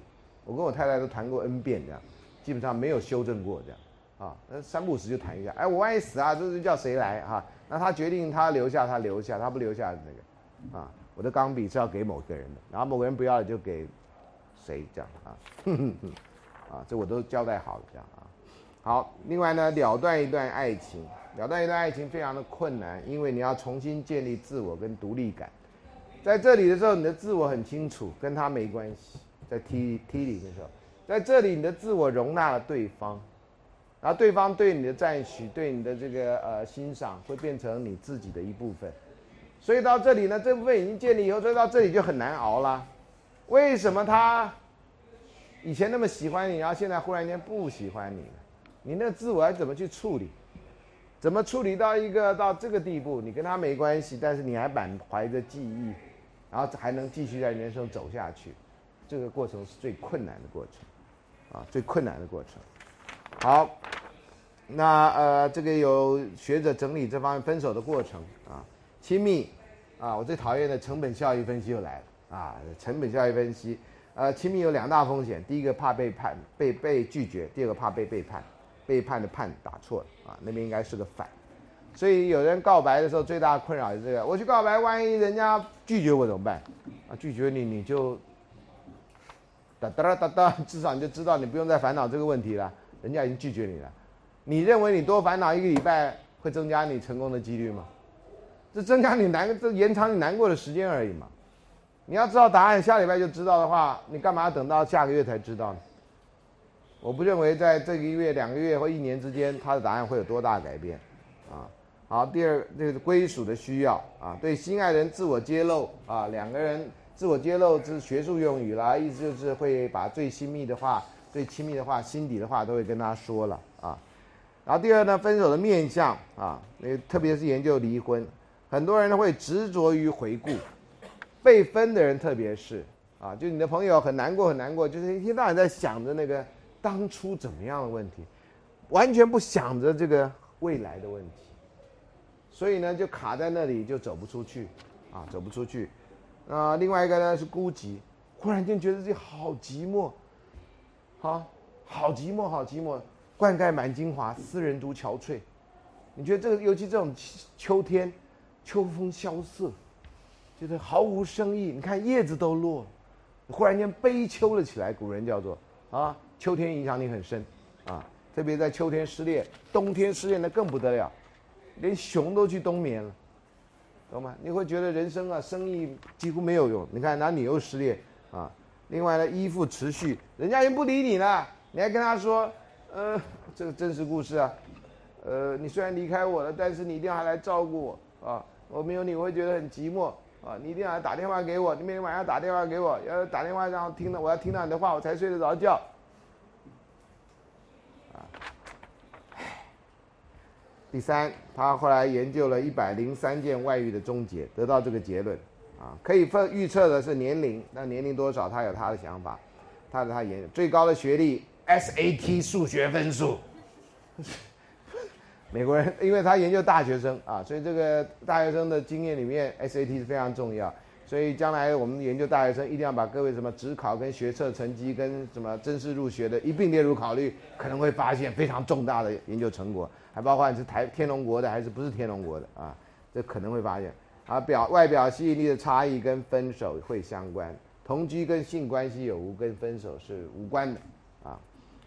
我跟我太太都谈过 N 遍这样，基本上没有修正过这样。啊，那三不五时就谈一下。哎，我万一死啊，这是叫谁来哈？那他决定他留下，他留下；他不留下那个。啊，我的钢笔是要给某个人的，然后某个人不要了就给谁这样啊？啊，这我都交代好了这样啊。好，另外呢，了断一段爱情，了断一段爱情非常的困难，因为你要重新建立自我跟独立感。在这里的时候，你的自我很清楚，跟他没关系。在 T T 里的时候，在这里你的自我容纳了对方，然后对方对你的赞许、对你的这个呃欣赏，会变成你自己的一部分。所以到这里呢，这部分已经建立以后，所以到这里就很难熬了。为什么他以前那么喜欢你，然后现在忽然间不喜欢你了？你那自我要怎么去处理？怎么处理到一个到这个地步？你跟他没关系，但是你还满怀着记忆，然后还能继续在人生走下去，这个过程是最困难的过程，啊，最困难的过程。好，那呃，这个有学者整理这方面分手的过程啊。亲密，啊，我最讨厌的成本效益分析又来了啊！成本效益分析，呃，亲密有两大风险，第一个怕背叛，被被拒绝；第二个怕被背叛，背叛的叛打错了啊，那边应该是个反。所以有人告白的时候，最大的困扰是这个：我去告白，万一人家拒绝我怎么办？啊，拒绝你你就哒哒哒哒，至少你就知道你不用再烦恼这个问题了，人家已经拒绝你了。你认为你多烦恼一个礼拜会增加你成功的几率吗？这增加你难，这延长你难过的时间而已嘛。你要知道答案，下礼拜就知道的话，你干嘛等到下个月才知道呢？我不认为在这个月、两个月或一年之间，他的答案会有多大改变，啊。好，第二，这个归属的需要啊，对心爱人自我揭露啊，两个人自我揭露是学术用语啦，意思就是会把最亲密的话、最亲密的话、心底的话都会跟他说了啊。然后第二呢，分手的面相啊，那特别是研究离婚。很多人呢会执着于回顾，被分的人特别是啊，就你的朋友很难过很难过，就是一天到晚在想着那个当初怎么样的问题，完全不想着这个未来的问题，所以呢就卡在那里就走不出去，啊走不出去，啊另外一个呢是孤寂，忽然间觉得自己好寂寞，好，好寂寞好寂寞，灌溉满精华，斯人独憔悴，你觉得这个尤其这种秋天。秋风萧瑟，觉得毫无生意。你看叶子都落，忽然间悲秋了起来。古人叫做啊，秋天影响你很深啊，特别在秋天失恋，冬天失恋的更不得了，连熊都去冬眠了，懂吗？你会觉得人生啊，生意几乎没有用。你看，那你又失恋啊。另外呢，依附持续，人家已经不理你了，你还跟他说，呃，这个真实故事啊，呃，你虽然离开我了，但是你一定要来照顾我啊。我没有你，我会觉得很寂寞啊！你一定要打电话给我，你每天晚上打电话给我，要打电话让我听到，我要听到你的话，我才睡得着觉。啊，第三，他后来研究了一百零三件外遇的终结，得到这个结论啊，可以分预测的是年龄，那年龄多少，他有他的想法，他的他研最高的学历 SAT 数学分数。美国人，因为他研究大学生啊，所以这个大学生的经验里面，SAT 是非常重要。所以将来我们研究大学生一定要把各位什么职考跟学测成绩跟什么正式入学的一并列入考虑，可能会发现非常重大的研究成果，还包括你是台天龙国的还是不是天龙国的啊，这可能会发现啊表外表吸引力的差异跟分手会相关，同居跟性关系有无跟分手是无关的啊。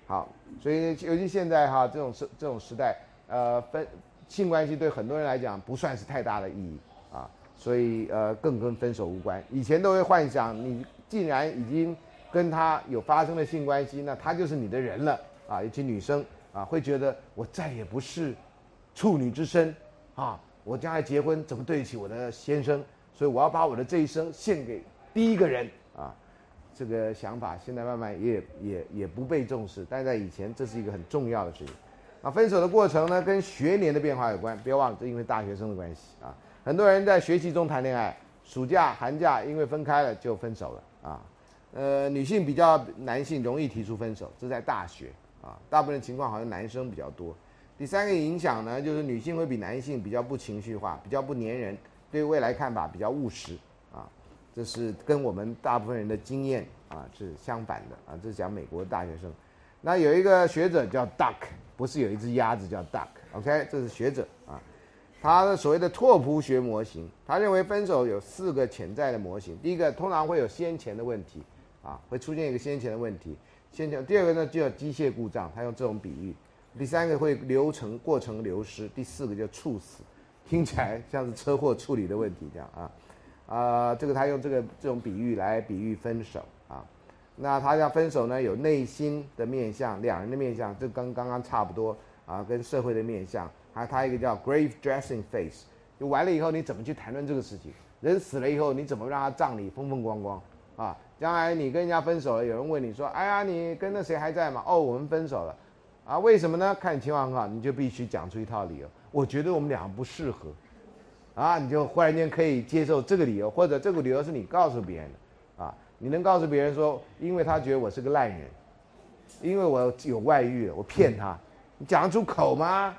好，所以尤其现在哈这种时这种时代，呃分性关系对很多人来讲不算是太大的意义啊。所以呃，更跟分手无关。以前都会幻想，你既然已经跟他有发生了性关系，那他就是你的人了啊。尤其女生啊，会觉得我再也不是处女之身啊，我将来结婚怎么对得起我的先生？所以我要把我的这一生献给第一个人啊。这个想法现在慢慢也也也不被重视，但在以前这是一个很重要的事情。啊，分手的过程呢，跟学年的变化有关，不要忘了，这因为大学生的关系啊。很多人在学习中谈恋爱，暑假、寒假因为分开了就分手了啊。呃，女性比较男性容易提出分手，这在大学啊，大部分情况好像男生比较多。第三个影响呢，就是女性会比男性比较不情绪化，比较不粘人，对未来看法比较务实啊。这是跟我们大部分人的经验啊是相反的啊。这是讲美国的大学生。那有一个学者叫 Duck，不是有一只鸭子叫 Duck，OK，这是学者啊。他的所谓的拓扑学模型，他认为分手有四个潜在的模型。第一个，通常会有先前的问题，啊，会出现一个先前的问题。先前第二个呢，就叫机械故障，他用这种比喻。第三个会流程过程流失。第四个叫猝死，听起来像是车祸处理的问题这样啊，啊，这个他用这个这种比喻来比喻分手啊。那他要分手呢，有内心的面相，两人的面相，这跟刚刚差不多啊，跟社会的面相。还他一个叫 grave dressing face，就完了以后你怎么去谈论这个事情？人死了以后你怎么让他葬礼风风光光啊？将来你跟人家分手了，有人问你说：“哎呀，你跟那谁还在吗？”哦，我们分手了，啊，为什么呢？看情况很好，你就必须讲出一套理由。我觉得我们俩不适合，啊，你就忽然间可以接受这个理由，或者这个理由是你告诉别人的，啊，你能告诉别人说，因为他觉得我是个烂人，因为我有外遇，我骗他，你讲出口吗？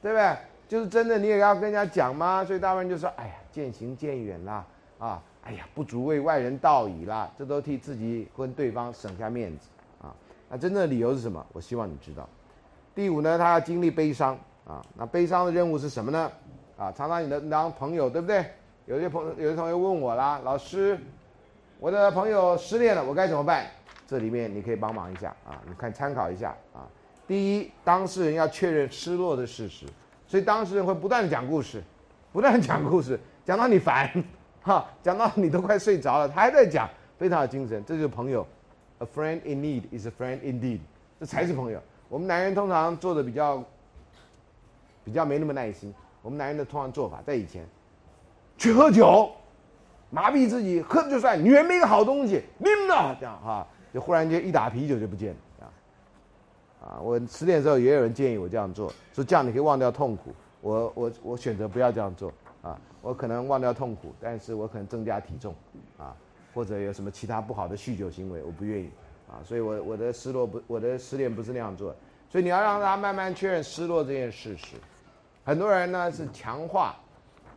对不对？就是真的，你也要跟人家讲吗？所以大部分人就说：“哎呀，渐行渐远啦，啊，哎呀，不足为外人道矣啦。”这都替自己跟对方省下面子。那真正的理由是什么？我希望你知道。第五呢，他要经历悲伤啊。那悲伤的任务是什么呢？啊，常常你的当朋友，对不对？有些朋有些同学问我啦，老师，我的朋友失恋了，我该怎么办？这里面你可以帮忙一下啊，你看参考一下啊。第一，当事人要确认失落的事实，所以当事人会不断的讲故事，不断讲故事，讲到你烦，哈，讲到你都快睡着了，他还在讲，非常有精神，这就是朋友。A friend in need is a friend indeed，这才是朋友。我们男人通常做的比较，比较没那么耐心。我们男人的通常做法，在以前，去喝酒，麻痹自己，喝就算，女人没个好东西，拎了这样哈，就忽然间一打啤酒就不见了。啊，我失恋的时候也有人建议我这样做，说这样你可以忘掉痛苦。我我我选择不要这样做啊，我可能忘掉痛苦，但是我可能增加体重啊，或者有什么其他不好的酗酒行为，我不愿意啊，所以我我的失落不，我的失恋不是那样做，所以你要让他慢慢确认失落这件事实。很多人呢是强化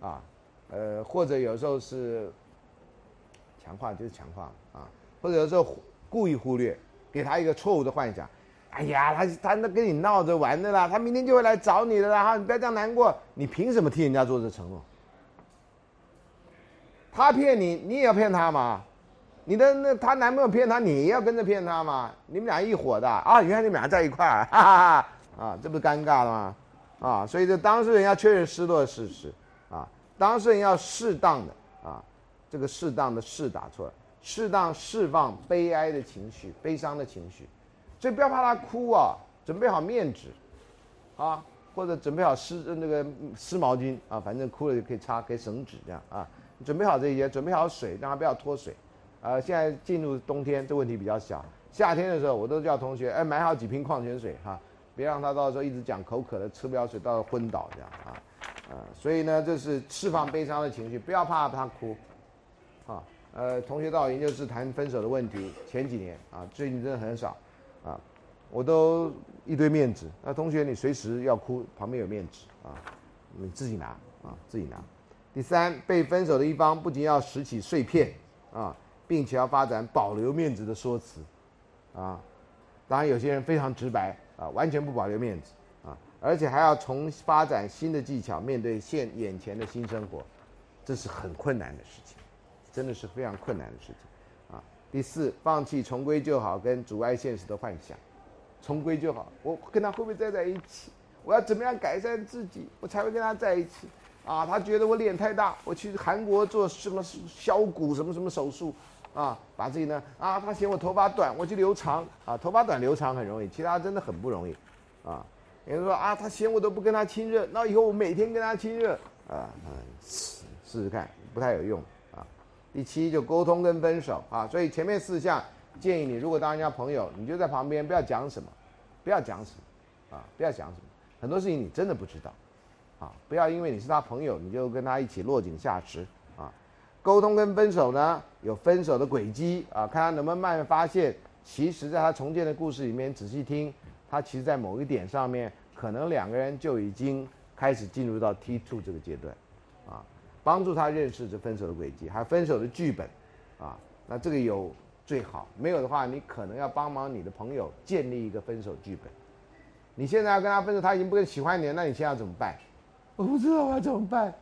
啊，呃，或者有时候是强化就是强化啊，或者有时候故意忽略，给他一个错误的幻想。哎呀，他他那跟你闹着玩的啦，他明天就会来找你的啦，哈，你不要这样难过。你凭什么替人家做这承诺？他骗你，你也要骗他嘛？你的那他男朋友骗他，你也要跟着骗他嘛？你们俩一伙的啊？原来你们俩在一块儿，哈哈哈！啊，这不尴尬了吗？啊，所以这当事人要确认失落的事实啊，当事人要适当的啊，这个适当的“适”打错了，适当释放悲哀的情绪、悲伤的情绪。所以不要怕他哭啊，准备好面纸，啊，或者准备好湿那个湿毛巾啊，反正哭了就可以擦，可以省纸这样啊。准备好这些，准备好水，让他不要脱水。呃，现在进入冬天，这问题比较小。夏天的时候，我都叫同学，哎，买好几瓶矿泉水哈，别让他到时候一直讲口渴了，吃不了水，到时候昏倒这样啊。呃，所以呢，这是释放悲伤的情绪，不要怕他哭，啊，呃，同学到研究室谈分手的问题，前几年啊，最近真的很少。啊，我都一堆面纸。那同学，你随时要哭，旁边有面纸啊，你自己拿啊，自己拿。第三，被分手的一方不仅要拾起碎片啊，并且要发展保留面子的说辞啊。当然，有些人非常直白啊，完全不保留面子啊，而且还要从发展新的技巧面对现眼前的新生活，这是很困难的事情，真的是非常困难的事情啊。第四，放弃重归就好跟阻碍现实的幻想，重归就好，我跟他会不会再在一起？我要怎么样改善自己，我才会跟他在一起？啊，他觉得我脸太大，我去韩国做什么削骨什么什么手术。啊，把自己呢啊，他嫌我头发短，我就留长啊，头发短留长很容易，其他真的很不容易，啊，有人说啊，他嫌我都不跟他亲热，那以后我每天跟他亲热啊，试试试看，不太有用啊。第七就沟通跟分手啊，所以前面四项建议你，如果当人家朋友，你就在旁边不要讲什么，不要讲什么，啊，不要讲什么，很多事情你真的不知道，啊，不要因为你是他朋友，你就跟他一起落井下石啊。沟通跟分手呢，有分手的轨迹啊，看他能不能慢慢发现，其实在他重建的故事里面，仔细听，他其实在某一点上面，可能两个人就已经开始进入到 T two 这个阶段，啊，帮助他认识这分手的轨迹，还有分手的剧本，啊，那这个有最好，没有的话，你可能要帮忙你的朋友建立一个分手剧本。你现在要跟他分手，他已经不喜欢你了，那你现在要怎么办？我不知道我要怎么办，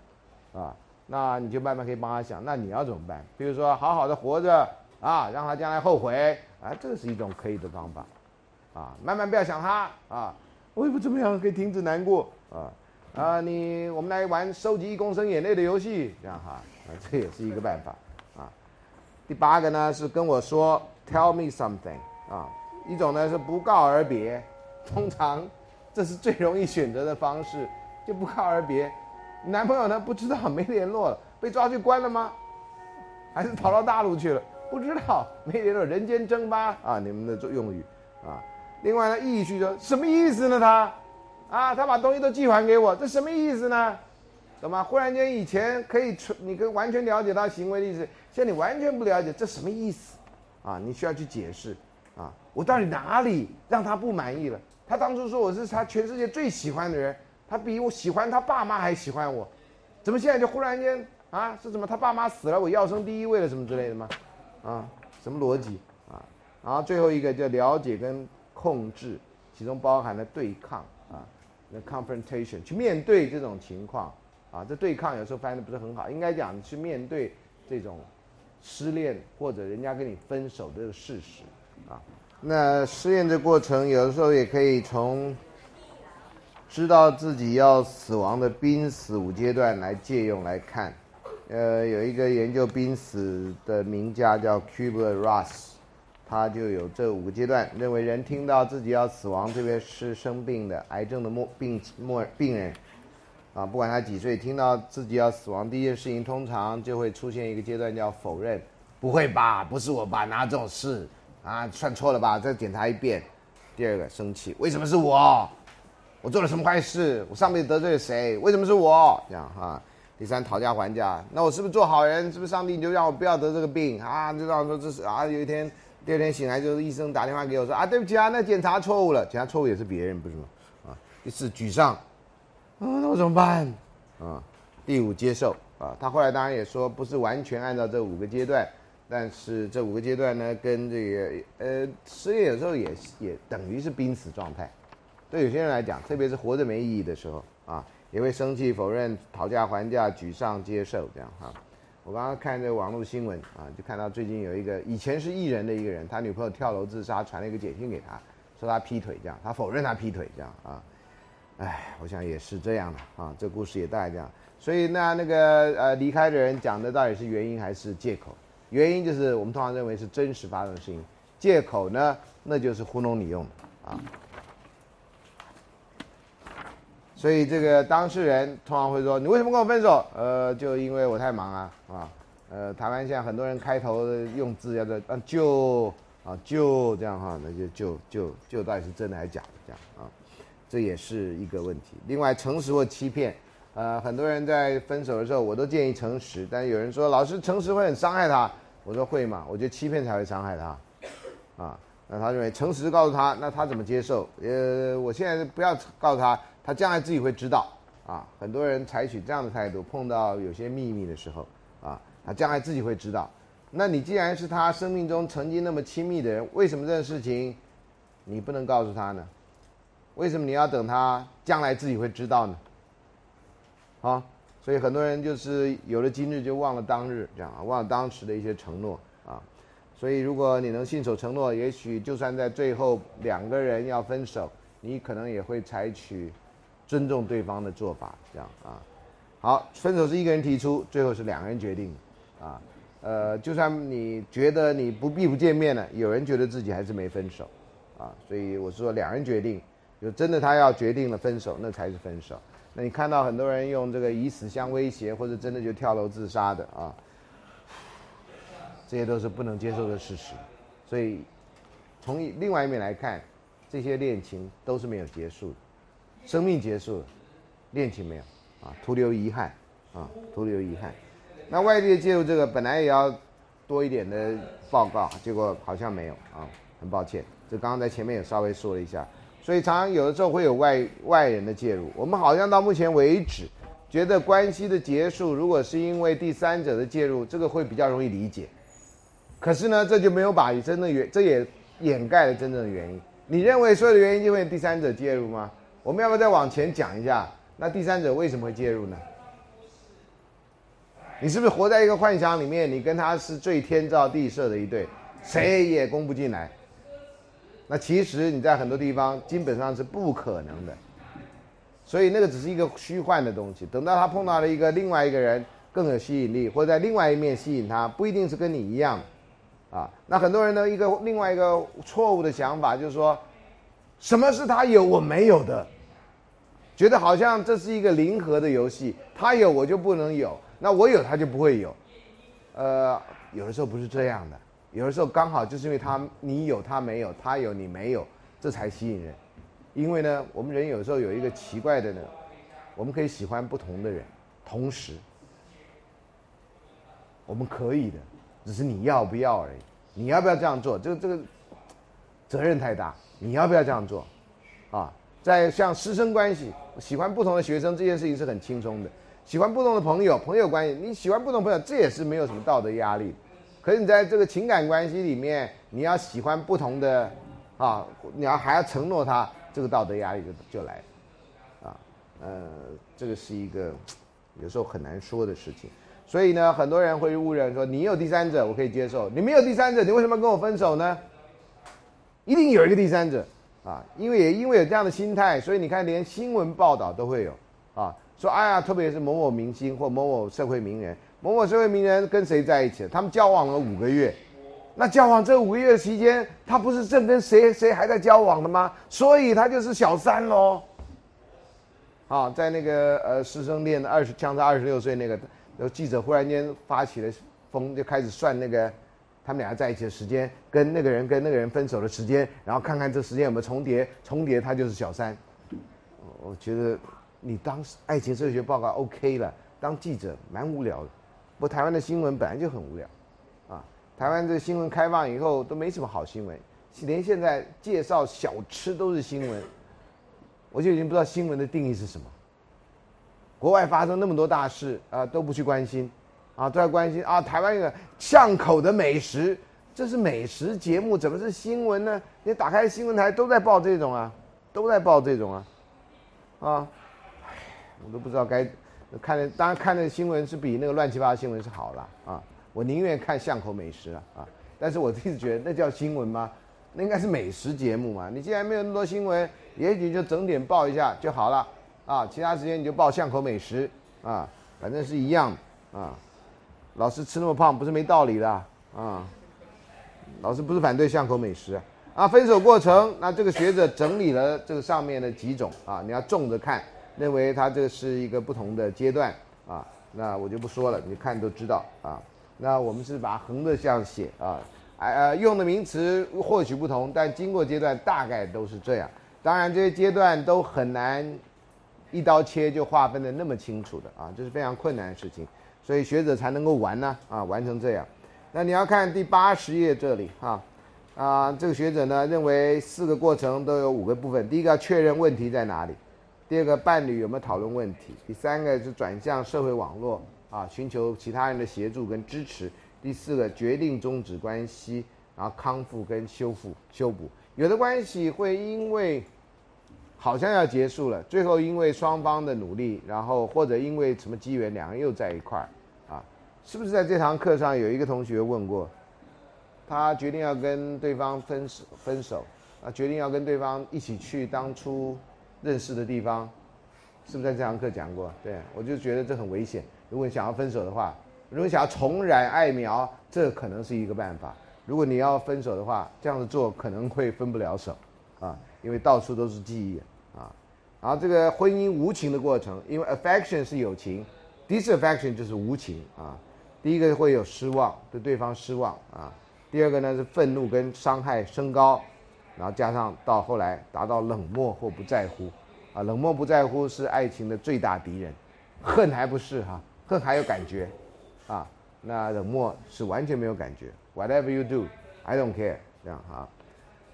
啊。那你就慢慢可以帮他想，那你要怎么办？比如说，好好的活着啊，让他将来后悔啊，这是一种可以的方法，啊，慢慢不要想他啊，我也不怎么样，可以停止难过啊啊，你我们来玩收集一公升眼泪的游戏，这样哈，啊，这也是一个办法啊。第八个呢是跟我说，tell me something 啊，一种呢是不告而别，通常这是最容易选择的方式，就不告而别。男朋友呢？不知道，没联络了，被抓去关了吗？还是逃到大陆去了？不知道，没联络，人间蒸发啊！你们的用语啊。另外呢，意绪说什么意思呢？他啊，他把东西都寄还给我，这什么意思呢？懂吗？忽然间，以前可以，你可以完全了解他行为的意思，现在你完全不了解，这什么意思？啊，你需要去解释啊！我到底哪里让他不满意了？他当初说我是他全世界最喜欢的人。他比我喜欢他爸妈还喜欢我，怎么现在就忽然间啊？是什么？他爸妈死了，我要升第一位了，什么之类的吗？啊，什么逻辑啊？然后最后一个叫了解跟控制，其中包含了对抗啊，那 confrontation 去面对这种情况啊，这对抗有时候翻译的不是很好，应该讲去面对这种失恋或者人家跟你分手的这个事实啊。那失恋的过程有的时候也可以从。知道自己要死亡的濒死五阶段来借用来看，呃，有一个研究濒死的名家叫 Kubler-Ross，他就有这五个阶段，认为人听到自己要死亡，特别是生病的癌症的末病末病人，啊，不管他几岁，听到自己要死亡，第一件事情通常就会出现一个阶段叫否认，不会吧，不是我吧，哪种事？啊，算错了吧，再检查一遍。第二个生气，为什么是我？我做了什么坏事？我上辈子得罪了谁？为什么是我？这样哈。第三，讨价还价。那我是不是做好人？是不是上帝就让我不要得这个病啊？就让我说这是啊。有一天，第二天醒来就是医生打电话给我说啊，对不起啊，那检查错误了。检查错误也是别人不是吗？啊。第四，沮丧。啊，那我怎么办？啊。第五，接受。啊，他后来当然也说不是完全按照这五个阶段，但是这五个阶段呢，跟这个呃失业有时候也也等于是濒死状态。对有些人来讲，特别是活着没意义的时候啊，也会生气、否认、讨价还价、沮丧、接受这样哈。我刚刚看这个网络新闻啊，就看到最近有一个以前是艺人的一个人，他女朋友跳楼自杀，传了一个简讯给他，说他劈腿这样，他否认他劈腿这样啊。哎，我想也是这样的啊，这故事也大概这样。所以那那个呃离开的人讲的到底是原因还是借口？原因就是我们通常认为是真实发生的事情，借口呢那就是糊弄你用的啊。所以这个当事人通常会说：“你为什么跟我分手？”呃，就因为我太忙啊，啊，呃，台湾现在很多人开头用字叫做“啊就啊就这样哈”，那就就就就到底是真的还是假的这样啊，这也是一个问题。另外，诚实或欺骗，呃，很多人在分手的时候，我都建议诚实，但有人说老师诚实会很伤害他，我说会吗？我觉得欺骗才会伤害他，啊，那他认为诚实告诉他，那他怎么接受？呃，我现在不要告诉他。他将来自己会知道，啊，很多人采取这样的态度，碰到有些秘密的时候啊，他将来自己会知道。那你既然是他生命中曾经那么亲密的人，为什么这件事情你不能告诉他呢？为什么你要等他将来自己会知道呢？啊，所以很多人就是有了今日就忘了当日，这样啊，忘了当时的一些承诺啊。所以如果你能信守承诺，也许就算在最后两个人要分手，你可能也会采取尊重对方的做法，这样啊。好，分手是一个人提出，最后是两个人决定啊。呃，就算你觉得你不必不见面了，有人觉得自己还是没分手，啊，所以我是说两人决定，就真的他要决定了分手，那才是分手。那你看到很多人用这个以死相威胁，或者真的就跳楼自杀的啊，这些都是不能接受的事实。所以从另外一面来看，这些恋情都是没有结束，生命结束了，恋情没有啊，徒留遗憾啊，徒留遗憾。那外地介入这个本来也要多一点的报告，结果好像没有啊，很抱歉。这刚刚在前面也稍微说了一下，所以常常有的时候会有外外人的介入。我们好像到目前为止，觉得关系的结束如果是因为第三者的介入，这个会比较容易理解。可是呢，这就没有把真正原，这也掩盖了真正的原因。你认为所有的原因就会第三者介入吗？我们要不要再往前讲一下？那第三者为什么会介入呢？你是不是活在一个幻想里面？你跟他是最天造地设的一对，谁也攻不进来。那其实你在很多地方基本上是不可能的，所以那个只是一个虚幻的东西。等到他碰到了一个另外一个人更有吸引力，或者在另外一面吸引他，不一定是跟你一样，啊。那很多人的一个另外一个错误的想法就是说，什么是他有我没有的，觉得好像这是一个零和的游戏，他有我就不能有。那我有他就不会有，呃，有的时候不是这样的，有的时候刚好就是因为他你有他没有，他有你没有，这才吸引人。因为呢，我们人有时候有一个奇怪的呢，我们可以喜欢不同的人，同时，我们可以的，只是你要不要而已。你要不要这样做？这个这个责任太大，你要不要这样做？啊，在像师生关系，喜欢不同的学生这件事情是很轻松的。喜欢不同的朋友，朋友关系，你喜欢不同朋友，这也是没有什么道德压力。可是你在这个情感关系里面，你要喜欢不同的，啊，你要还要承诺他，这个道德压力就就来，啊，呃，这个是一个有时候很难说的事情。所以呢，很多人会误认说，你有第三者，我可以接受；你没有第三者，你为什么跟我分手呢？一定有一个第三者啊，因为也因为有这样的心态，所以你看，连新闻报道都会有啊。说哎呀，特别是某某明星或某某社会名人，某某社会名人跟谁在一起？他们交往了五个月，那交往这五个月期间，他不是正跟谁谁还在交往的吗？所以他就是小三喽。啊，在那个呃师生恋的二十，相差二十六岁那个，有记者忽然间发起了疯，就开始算那个他们俩在一起的时间，跟那个人跟那个人分手的时间，然后看看这时间有没有重叠，重叠他就是小三。我觉得。你当爱情哲学报告 OK 了，当记者蛮无聊的。不过台湾的新闻本来就很无聊，啊，台湾这新闻开放以后都没什么好新闻，连现在介绍小吃都是新闻，我就已经不知道新闻的定义是什么。国外发生那么多大事啊，都不去关心，啊，都在关心啊，台湾一个巷口的美食，这是美食节目，怎么是新闻呢？你打开新闻台都在报这种啊，都在报这种啊，啊。我都不知道该看的，当然看的新闻是比那个乱七八糟新闻是好了啊！我宁愿看巷口美食啊啊！但是我一直觉得那叫新闻吗？那应该是美食节目嘛！你既然没有那么多新闻，也许就整点报一下就好了啊！其他时间你就报巷口美食啊，反正是一样啊！老师吃那么胖不是没道理的啊！老师不是反对巷口美食啊！分手过程，那这个学者整理了这个上面的几种啊，你要重着看。认为它这是一个不同的阶段啊，那我就不说了，你看都知道啊。那我们是把横着向写啊，呃，用的名词或许不同，但经过阶段大概都是这样。当然这些阶段都很难一刀切就划分的那么清楚的啊，这是非常困难的事情，所以学者才能够完呢啊，完成这样。那你要看第八十页这里啊，啊，这个学者呢认为四个过程都有五个部分，第一个要确认问题在哪里。第二个伴侣有没有讨论问题？第三个是转向社会网络啊，寻求其他人的协助跟支持。第四个决定终止关系，然后康复跟修复修补。有的关系会因为好像要结束了，最后因为双方的努力，然后或者因为什么机缘，两个人又在一块儿？是不是在这堂课上有一个同学问过，他决定要跟对方分手分手啊，决定要跟对方一起去当初认识的地方，是不是在这堂课讲过？对我就觉得这很危险。如果你想要分手的话，如果你想要重燃爱苗，这可能是一个办法。如果你要分手的话，这样子做可能会分不了手啊，因为到处都是记忆啊。然后这个婚姻无情的过程，因为 affection 是友情，disaffection 就是无情啊。第一个会有失望，对对方失望啊。第二个呢是愤怒跟伤害升高，然后加上到后来达到冷漠或不在乎啊。冷漠不在乎是爱情的最大敌人，恨还不是哈，恨还有感觉啊。那冷漠是完全没有感觉，whatever you do，I don't care 这样哈。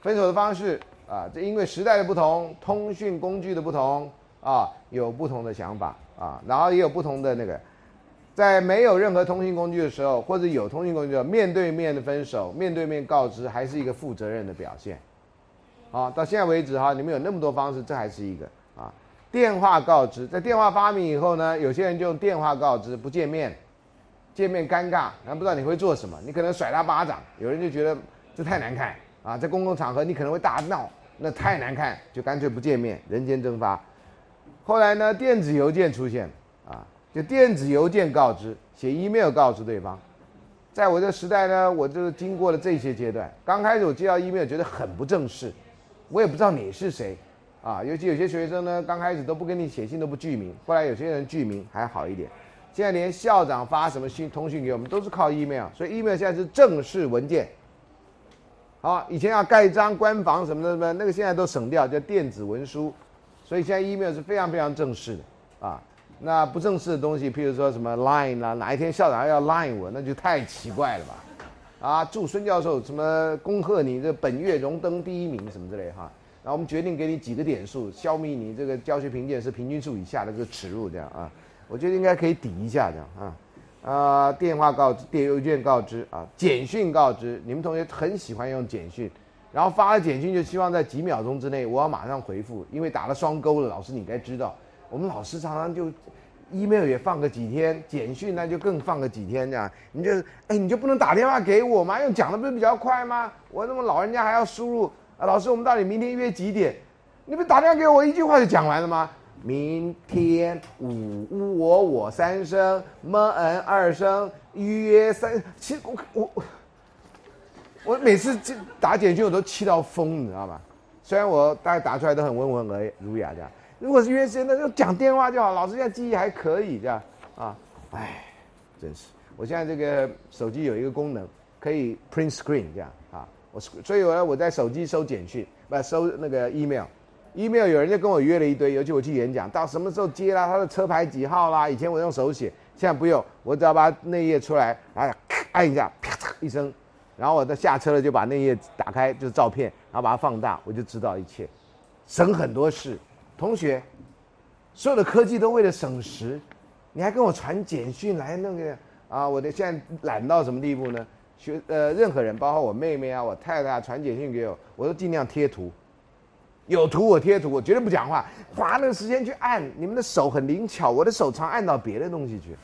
分手的方式。啊，这因为时代的不同，通讯工具的不同啊，有不同的想法啊，然后也有不同的那个，在没有任何通讯工具的时候，或者有通讯工具的，面对面的分手，面对面告知，还是一个负责任的表现。好，到现在为止哈，你们有那么多方式，这还是一个啊，电话告知，在电话发明以后呢，有些人就用电话告知，不见面，见面尴尬，然后不知道你会做什么，你可能甩他巴掌，有人就觉得这太难看。啊，在公共场合你可能会大闹，那太难看，就干脆不见面，人间蒸发。后来呢，电子邮件出现，就电子邮件告知，写 email 告知对方。在我这时代呢，我就经过了这些阶段。刚开始我接到 email 觉得很不正式，我也不知道你是谁，啊，尤其有些学生呢，刚开始都不跟你写信，都不具名。后来有些人具名还好一点。现在连校长发什么信通讯给我们都是靠 email，所以 email 现在是正式文件。好，以前要盖章、官房什么的什么，那个现在都省掉，叫电子文书。所以现在 email 是非常非常正式的啊。那不正式的东西，譬如说什么 line 啊，哪一天校长要 line 我，那就太奇怪了吧？啊，祝孙教授什么恭贺你这本月荣登第一名什么之类哈。然后我们决定给你几个点数，消灭你这个教学评鉴是平均数以下的这个耻辱，这样啊。我觉得应该可以抵一下这样啊。啊，电话告知、电邮件告知啊，简讯告知。你们同学很喜欢用简讯，然后发了简讯就希望在几秒钟之内我要马上回复，因为打了双勾了。老师你该知道，我们老师常常就 email 也放个几天，简讯那就更放个几天这样。你就哎，你就不能打电话给我吗？用讲的不是比较快吗？我那么老人家还要输入啊，老师我们到底明天约几点？你不打电话给我，一句话就讲完了吗？明天五我我三声么嗯二声约三，其实我我我每次打简讯我都气到疯，你知道吗？虽然我大概打出来都很温文而儒雅这样，如果是约时间那就讲电话就好。老师现在记忆还可以这样啊，哎，真是。我现在这个手机有一个功能可以 print screen 这样啊，我所以我我在手机收简讯不收那个 email。email 有人就跟我约了一堆，尤其我去演讲，到什么时候接啦？他的车牌几号啦？以前我用手写，现在不用，我只要把内页出来，哎，按一下，啪嚓一声，然后我在下车了就把内页打开，就是照片，然后把它放大，我就知道一切，省很多事。同学，所有的科技都为了省时，你还跟我传简讯来那个啊？我的现在懒到什么地步呢？学呃，任何人，包括我妹妹啊、我太太啊，传简讯给我，我都尽量贴图。有图我贴图，我绝对不讲话，花那个时间去按。你们的手很灵巧，我的手常按到别的东西去，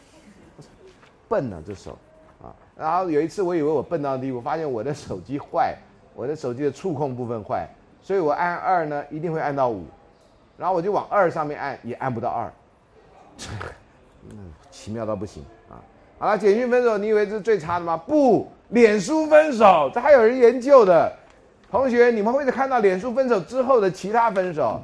笨啊这手，啊！然后有一次我以为我笨到地步，发现我的手机坏，我的手机的触控部分坏，所以我按二呢一定会按到五，然后我就往二上面按，也按不到二，嗯，奇妙到不行啊！好了，简讯分手，你以为这是最差的吗？不，脸书分手，这还有人研究的。同学，你们会看到脸书分手之后的其他分手，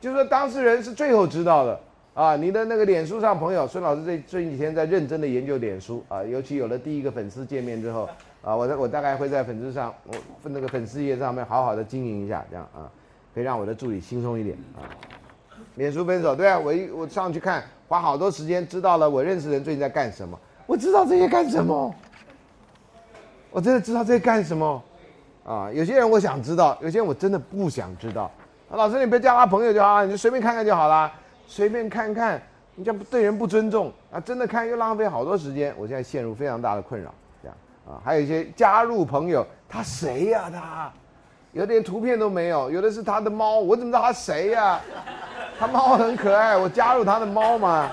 就是说当事人是最后知道的啊。你的那个脸书上朋友，孙老师这这几天在认真的研究脸书啊，尤其有了第一个粉丝见面之后啊，我我大概会在粉丝上，我那个粉丝页上面好好的经营一下，这样啊，可以让我的助理轻松一点啊。脸书分手，对啊，我一我上去看，花好多时间知道了我认识的人最近在干什么，我知道这些干什么，我真的知道这些干什么。啊，有些人我想知道，有些人我真的不想知道。老师你别加他朋友就好了，你就随便看看就好了，随便看看，你这样对人不尊重啊！真的看又浪费好多时间，我现在陷入非常大的困扰。这样啊，还有一些加入朋友，他谁呀他？有点图片都没有，有的是他的猫，我怎么知道他谁呀？他猫很可爱，我加入他的猫嘛。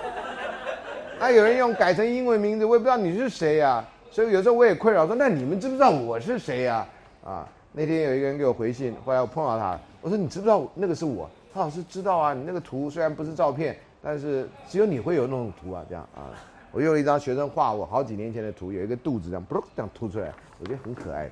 那有人用改成英文名字，我也不知道你是谁呀。所以有时候我也困扰，说那你们知不知道我是谁呀？啊，那天有一个人给我回信，后来我碰到他，我说你知不知道那个是我？他老师知道啊，你那个图虽然不是照片，但是只有你会有那种图啊，这样啊。我用了一张学生画我好几年前的图，有一个肚子这样，这样凸出来，我觉得很可爱。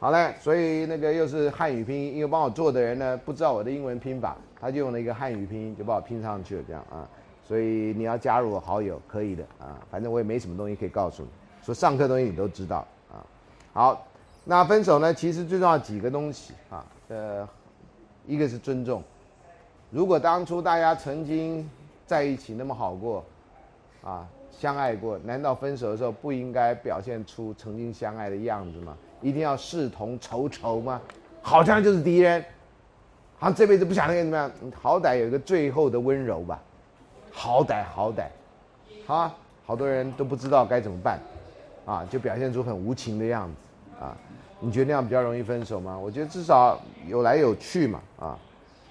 好嘞，所以那个又是汉语拼音，因为帮我做的人呢不知道我的英文拼法，他就用了一个汉语拼音就把我拼上去了，这样啊。所以你要加入我好友可以的啊，反正我也没什么东西可以告诉你，说上课东西你都知道啊。好，那分手呢，其实最重要几个东西啊，呃，一个是尊重。如果当初大家曾经在一起那么好过，啊，相爱过，难道分手的时候不应该表现出曾经相爱的样子吗？一定要视同仇仇吗？好像就是敌人，好像这辈子不想跟你怎么样，好歹有一个最后的温柔吧，好歹好歹，啊，好多人都不知道该怎么办，啊，就表现出很无情的样子，啊，你觉得那样比较容易分手吗？我觉得至少有来有去嘛，啊，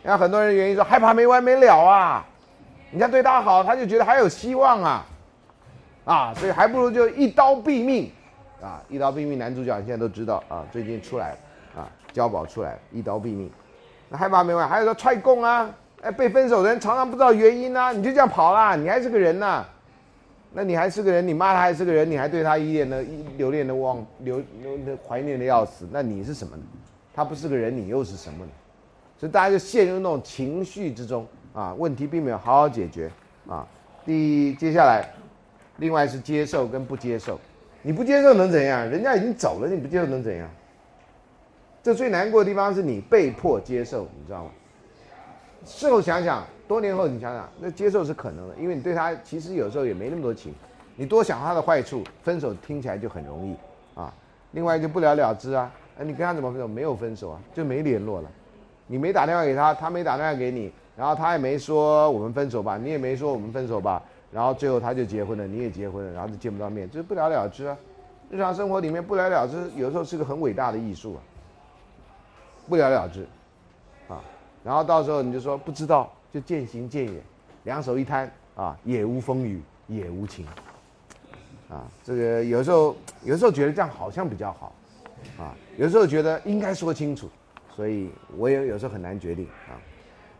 那很多人原因说害怕没完没了啊，你看对他好，他就觉得还有希望啊，啊，所以还不如就一刀毙命。啊，一刀毙命男主角，你现在都知道啊，最近出来啊，交保出来，一刀毙命。那害怕没完，还有说踹供啊，哎，被分手的人常常不知道原因啊，你就这样跑啦，你还是个人呐？那你还是个人，你骂他还是个人，你还对他依恋的、留恋的、忘留留怀念的要死，那你是什么呢？他不是个人，你又是什么呢？所以大家就陷入那种情绪之中啊，问题并没有好好解决啊。第接下来，另外是接受跟不接受。你不接受能怎样？人家已经走了，你不接受能怎样？这最难过的地方是你被迫接受，你知道吗？事后想想，多年后你想想，那接受是可能的，因为你对他其实有时候也没那么多情，你多想他的坏处，分手听起来就很容易啊。另外就不了了之啊，哎，你跟他怎么分手？没有分手啊，就没联络了。你没打电话给他，他没打电话给你，然后他也没说我们分手吧，你也没说我们分手吧。然后最后他就结婚了，你也结婚了，然后就见不到面，就是不了了之啊。日常生活里面不了了之，有时候是个很伟大的艺术啊。不了了之，啊，然后到时候你就说不知道，就渐行渐远，两手一摊啊，也无风雨也无晴，啊，这个有时候有时候觉得这样好像比较好，啊，有时候觉得应该说清楚，所以我也有时候很难决定啊。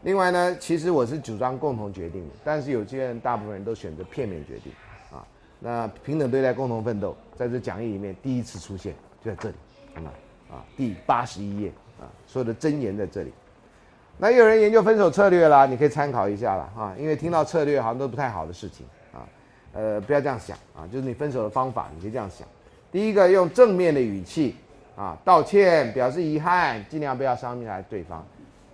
另外呢，其实我是主张共同决定的，但是有些人大部分人都选择片面决定，啊，那平等对待、共同奋斗，在这讲义里面第一次出现就在这里，看到啊，第八十一页啊，所有的箴言在这里。那有人研究分手策略啦，你可以参考一下了啊，因为听到策略好像都不太好的事情啊，呃，不要这样想啊，就是你分手的方法，你可以这样想：第一个，用正面的语气啊，道歉，表示遗憾，尽量不要伤害对方。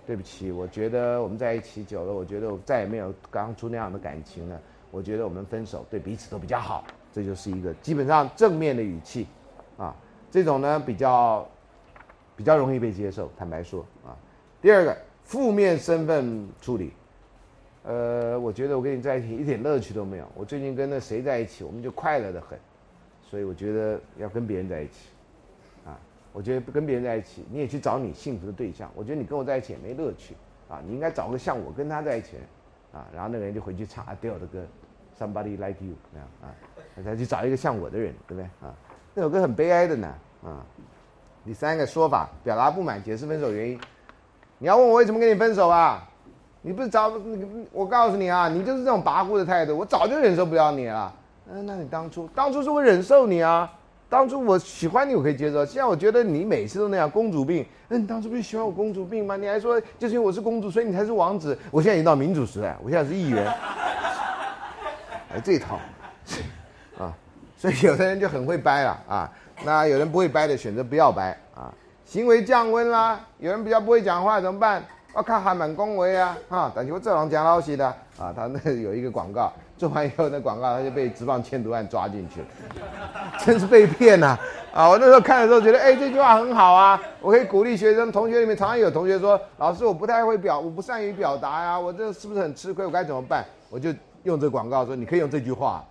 对不起，我觉得我们在一起久了，我觉得我再也没有刚初那样的感情了。我觉得我们分手对彼此都比较好，这就是一个基本上正面的语气，啊，这种呢比较比较容易被接受。坦白说啊，第二个负面身份处理，呃，我觉得我跟你在一起一点乐趣都没有。我最近跟那谁在一起，我们就快乐的很，所以我觉得要跟别人在一起。我觉得跟别人在一起，你也去找你幸福的对象。我觉得你跟我在一起也没乐趣啊！你应该找个像我跟他在一起的啊。然后那个人就回去唱 Adele 的歌，Somebody Like You 那样啊，他去找一个像我的人，对不对啊？那首歌很悲哀的呢啊。第三个说法，表达不满，解释分手原因。你要问我为什么跟你分手啊？你不是找我告诉你啊，你就是这种跋扈的态度，我早就忍受不了你了。嗯，那你当初当初是我忍受你啊。当初我喜欢你，我可以接受。现在我觉得你每次都那样，公主病。那你当初不是喜欢我公主病吗？你还说就是因为我是公主，所以你才是王子。我现在已经到民主时代，我现在是议员。哎，这一套，啊，所以有的人就很会掰了啊。那有人不会掰的，选择不要掰啊。行为降温啦，有人比较不会讲话怎么办？我看还蛮恭维啊，哈。但是我这人讲老实的啊，他那有一个广告，做完以后那广告他就被职棒签读案抓进去了，真是被骗呐！啊，我那时候看的时候觉得，哎，这句话很好啊，我可以鼓励学生。同学里面常常有同学说，老师我不太会表，我不善于表达呀，我这是不是很吃亏？我该怎么办？我就用这广告说，你可以用这句话，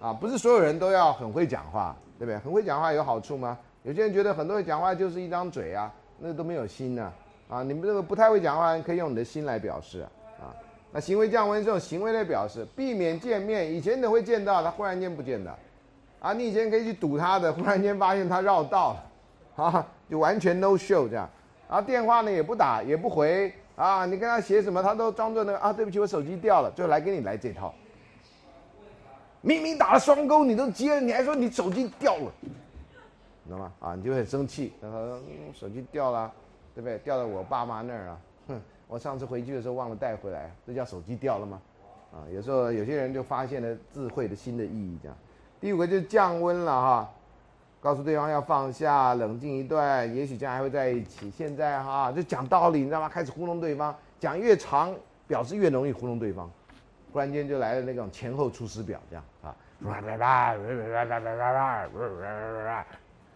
啊，不是所有人都要很会讲话，对不对？很会讲话有好处吗？有些人觉得很多人讲话就是一张嘴啊，那都没有心呢。啊，你们这个不太会讲话，可以用你的心来表示啊。那行为降温这种行为的表示，避免见面。以前你会见到他，忽然间不见的，啊，你以前可以去堵他的，忽然间发现他绕道了，啊，就完全 no show 这样。然后电话呢也不打也不回，啊，你跟他写什么，他都装作那个啊，对不起，我手机掉了，就来给你来这套。明明打了双勾，你都接了，你还说你手机掉了，知道吗？啊，你就很生气，他说手机掉了，对不对？掉到我爸妈那儿了，我上次回去的时候忘了带回来，这叫手机掉了吗？啊，有时候有些人就发现了智慧的新的意义，这样。第五个就是降温了哈，告诉对方要放下，冷静一段，也许将来还会在一起。现在哈就讲道理，你知道吗？开始糊弄对方，讲越长表示越容易糊弄对方，忽然间就来了那种前后出师表这样啊，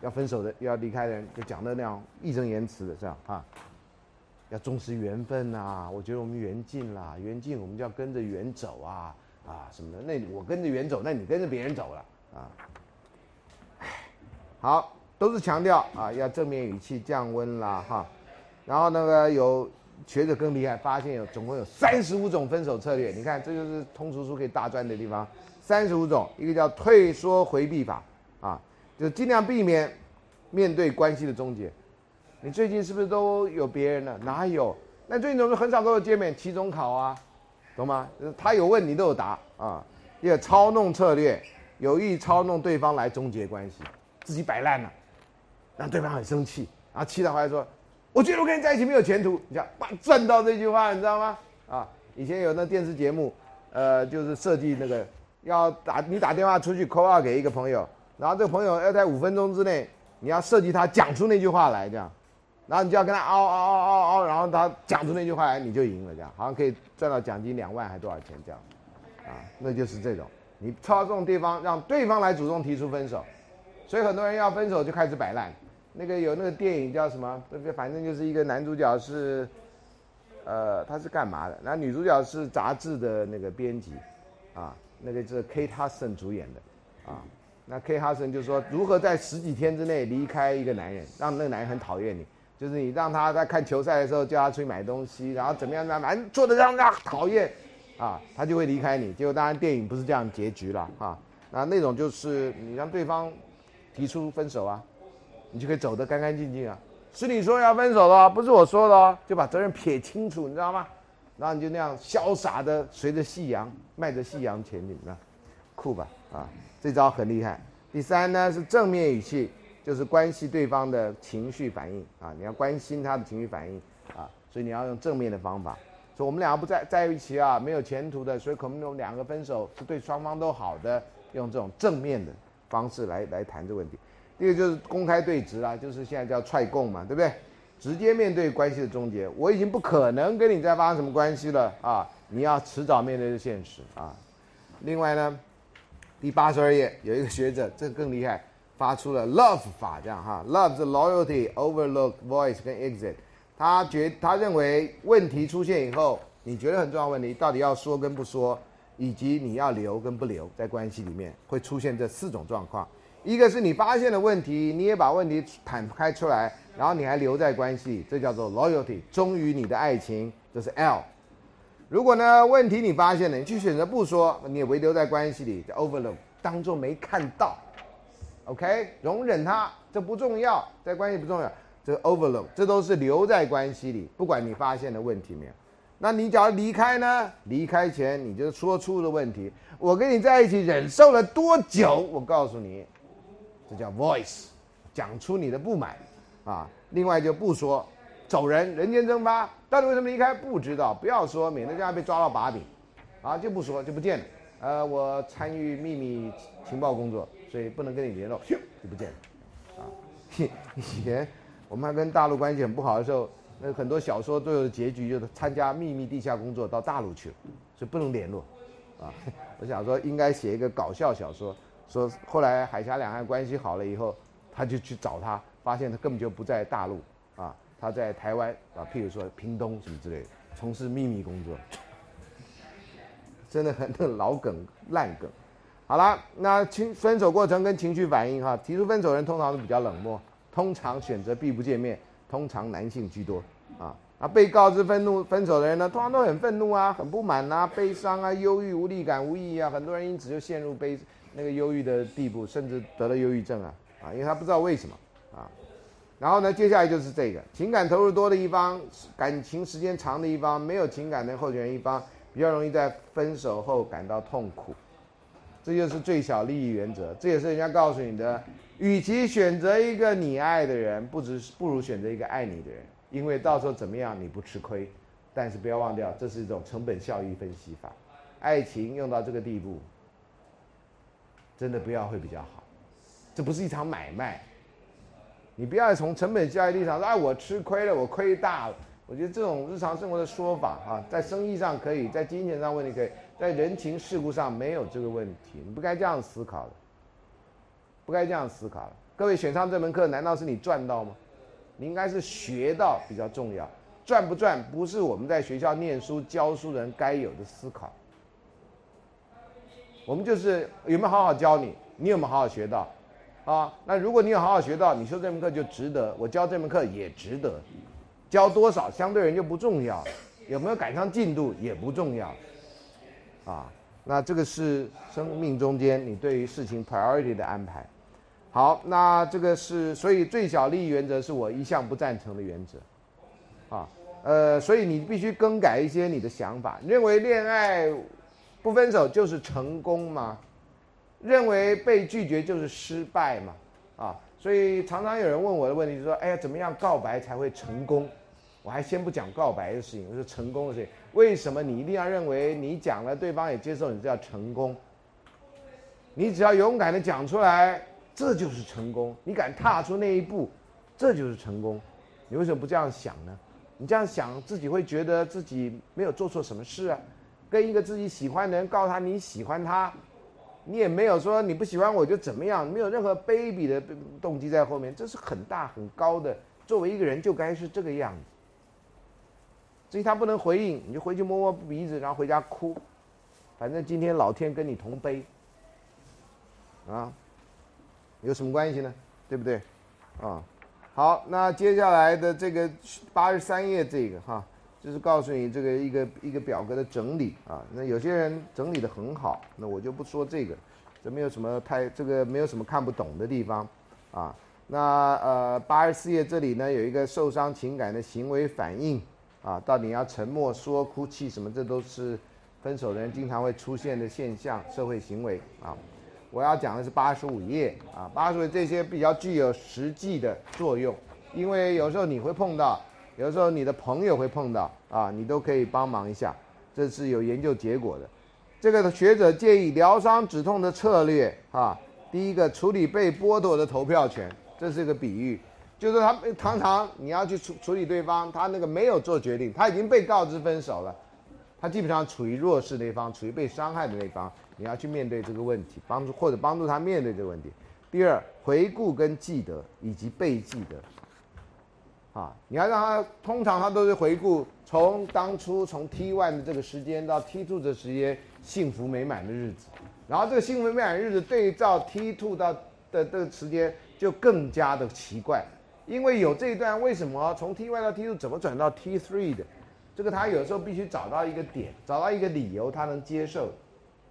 要分手的要离开的人就讲的那样义正言辞的这样啊。要重视缘分呐，我觉得我们缘尽啦，缘尽我们就要跟着缘走啊啊什么的。那我跟着缘走，那你跟着别人走了啊。好，都是强调啊，要正面语气降温啦哈。然后那个有学者更厉害，发现有总共有三十五种分手策略。你看，这就是通俗书可以大赚的地方，三十五种。一个叫退缩回避法啊，就尽量避免面对关系的终结。你最近是不是都有别人了？哪有？那最近怎么很少跟我见面？期中考啊，懂吗？他有问你都有答啊。一个操弄策略，有意操弄对方来终结关系，自己摆烂了，让对方很生气，然后气到回来说：“我觉得我跟你在一起没有前途。”你想，哇，赚到这句话，你知道吗？啊，以前有那电视节目，呃，就是设计那个要打你打电话出去 call 给一个朋友，然后这个朋友要在五分钟之内，你要设计他讲出那句话来，这样。然后你就要跟他嗷嗷嗷嗷嗷，然后他讲出那句话来，你就赢了，这样好像可以赚到奖金两万还多少钱这样，啊，那就是这种，你操纵对方，让对方来主动提出分手，所以很多人要分手就开始摆烂。那个有那个电影叫什么？反正就是一个男主角是，呃，他是干嘛的？那女主角是杂志的那个编辑，啊，那个是 Kate Hudson 主演的，啊，那 Kate Hudson 就说如何在十几天之内离开一个男人，让那个男人很讨厌你。就是你让他在看球赛的时候叫他出去买东西，然后怎么样怎么样，做的让他讨厌，啊，他就会离开你。结果当然电影不是这样结局了啊，那那种就是你让对方提出分手啊，你就可以走得干干净净啊。是你说要分手的，不是我说的哦，就把责任撇清楚，你知道吗？然后你就那样潇洒的随着夕阳，迈着夕阳前进，啊，酷吧？啊，这招很厉害。第三呢是正面语气。就是关系对方的情绪反应啊，你要关心他的情绪反应啊，所以你要用正面的方法。说我们两个不在在一起啊，没有前途的，所以可能我们两个分手是对双方都好的，用这种正面的方式来来谈这个问题。第二个就是公开对质啊，就是现在叫踹供嘛，对不对？直接面对关系的终结，我已经不可能跟你再发生什么关系了啊，你要迟早面对这现实啊。另外呢，第八十二页有一个学者，这个更厉害。发出了 love 法，这样哈，love 是 loyalty overlook voice 跟 exit。他觉他认为问题出现以后，你觉得很重要问题，到底要说跟不说，以及你要留跟不留，在关系里面会出现这四种状况。一个是你发现了问题，你也把问题坦开出来，然后你还留在关系，这叫做 loyalty，忠于你的爱情，这是 L。如果呢问题你发现了，你去选择不说，你也唯留在关系里，叫 overlook，当做没看到。OK，容忍他，这不重要，在关系不重要，这 overlook，这都是留在关系里，不管你发现的问题没有。那你假如离开呢？离开前你就说出了问题，我跟你在一起忍受了多久？我告诉你，这叫 voice，讲出你的不满啊。另外就不说，走人，人间蒸发。到底为什么离开？不知道，不要说，免得将来被抓到把柄。啊，就不说，就不见了。呃，我参与秘密情报工作。所以不能跟你联络，咻就不见了，啊！以前我们还跟大陆关系很不好的时候，那很多小说都有结局，就是参加秘密地下工作到大陆去了，所以不能联络，啊。我想说应该写一个搞笑小说，说后来海峡两岸关系好了以后，他就去找他，发现他根本就不在大陆啊，他在台湾啊，譬如说屏东什么之类的，从事秘密工作。真的很老梗烂梗。好了，那情分手过程跟情绪反应哈，提出分手人通常都比较冷漠，通常选择避不见面，通常男性居多啊。那被告知愤怒分手的人呢，通常都很愤怒啊，很不满啊，悲伤啊，忧郁、无力感、无意义啊，很多人因此就陷入悲那个忧郁的地步，甚至得了忧郁症啊啊，因为他不知道为什么啊。然后呢，接下来就是这个情感投入多的一方，感情时间长的一方，没有情感的候选人一方，比较容易在分手后感到痛苦。这就是最小利益原则，这也是人家告诉你的。与其选择一个你爱的人，不只不如选择一个爱你的人，因为到时候怎么样你不吃亏。但是不要忘掉，这是一种成本效益分析法。爱情用到这个地步，真的不要会比较好。这不是一场买卖，你不要从成本效益立场说，哎，我吃亏了，我亏大了。我觉得这种日常生活的说法啊，在生意上可以，在金钱上问题可以。在人情世故上没有这个问题，你不该这样思考的，不该这样思考的。各位选上这门课，难道是你赚到吗？你应该是学到比较重要，赚不赚不是我们在学校念书教书人该有的思考。我们就是有没有好好教你，你有没有好好学到？啊，那如果你有好好学到，你修这门课就值得，我教这门课也值得，教多少相对人就不重要，有没有赶上进度也不重要。啊，那这个是生命中间你对于事情 priority 的安排。好，那这个是所以最小利益原则是我一向不赞成的原则。啊，呃，所以你必须更改一些你的想法。认为恋爱不分手就是成功吗？认为被拒绝就是失败吗？啊，所以常常有人问我的问题是说，哎呀，怎么样告白才会成功？我还先不讲告白的事情，我说成功的事情。为什么你一定要认为你讲了，对方也接受，你叫成功？你只要勇敢的讲出来，这就是成功。你敢踏出那一步，这就是成功。你为什么不这样想呢？你这样想，自己会觉得自己没有做错什么事啊。跟一个自己喜欢的人告诉他你喜欢他，你也没有说你不喜欢我就怎么样，没有任何卑鄙的动机在后面，这是很大很高的。作为一个人就该是这个样子。至于他不能回应，你就回去摸摸鼻子，然后回家哭。反正今天老天跟你同悲，啊，有什么关系呢？对不对？啊，好，那接下来的这个八十三页这个哈，就是告诉你这个一个一个表格的整理啊。那有些人整理的很好，那我就不说这个，这没有什么太这个没有什么看不懂的地方啊。那呃八十四页这里呢有一个受伤情感的行为反应。啊，到底要沉默、说、哭泣什么，这都是分手的人经常会出现的现象、社会行为啊。我要讲的是八十五页啊，八十五这些比较具有实际的作用，因为有时候你会碰到，有时候你的朋友会碰到啊，你都可以帮忙一下，这是有研究结果的。这个学者建议疗伤止痛的策略啊，第一个处理被剥夺的投票权，这是一个比喻。就是他常常你要去处处理对方，他那个没有做决定，他已经被告知分手了，他基本上处于弱势那方，处于被伤害的那方，你要去面对这个问题，帮助或者帮助他面对这个问题。第二，回顾跟记得以及被记得，啊，你要让他通常他都是回顾从当初从 T one 的这个时间到 T two 的时间幸福美满的日子，然后这个幸福美满日子对照 T two 到的这个时间就更加的奇怪。因为有这一段，为什么从 T one 到 tt 怎么转到 T three 的？这个他有时候必须找到一个点，找到一个理由，他能接受。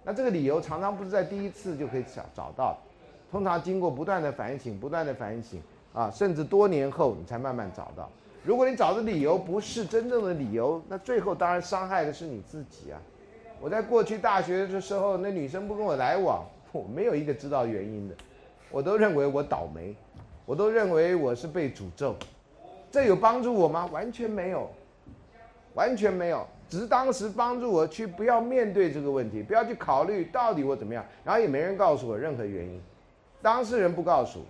那这个理由常常不是在第一次就可以找找到，通常经过不断的反省、不断的反省啊，甚至多年后你才慢慢找到。如果你找的理由不是真正的理由，那最后当然伤害的是你自己啊。我在过去大学的时候，那女生不跟我来往，我没有一个知道原因的，我都认为我倒霉。我都认为我是被诅咒，这有帮助我吗？完全没有，完全没有，只是当时帮助我去不要面对这个问题，不要去考虑到底我怎么样，然后也没人告诉我任何原因，当事人不告诉我，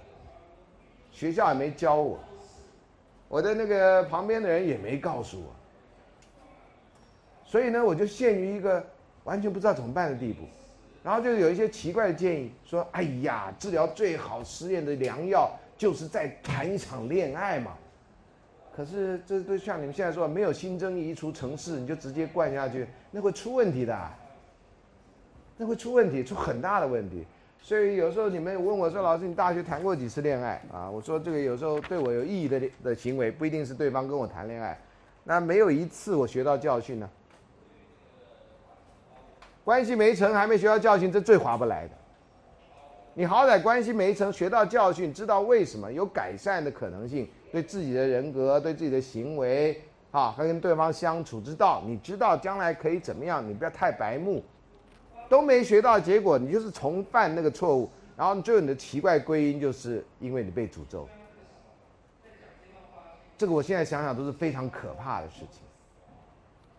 学校也没教我，我的那个旁边的人也没告诉我，所以呢，我就陷于一个完全不知道怎么办的地步。然后就有一些奇怪的建议，说：“哎呀，治疗最好失恋的良药，就是在谈一场恋爱嘛。”可是这都像你们现在说，没有新增移除城市，你就直接灌下去，那会出问题的，那会出问题，出很大的问题。所以有时候你们问我说：“老师，你大学谈过几次恋爱啊？”我说：“这个有时候对我有意义的的行为，不一定是对方跟我谈恋爱，那没有一次我学到教训呢。”关系没成，还没学到教训，这最划不来的。你好歹关系没成，学到教训，知道为什么有改善的可能性，对自己的人格，对自己的行为，啊，还跟对方相处之道，你知道将来可以怎么样？你不要太白目，都没学到，结果你就是重犯那个错误，然后最后你的奇怪归因就是因为你被诅咒。这个我现在想想都是非常可怕的事情，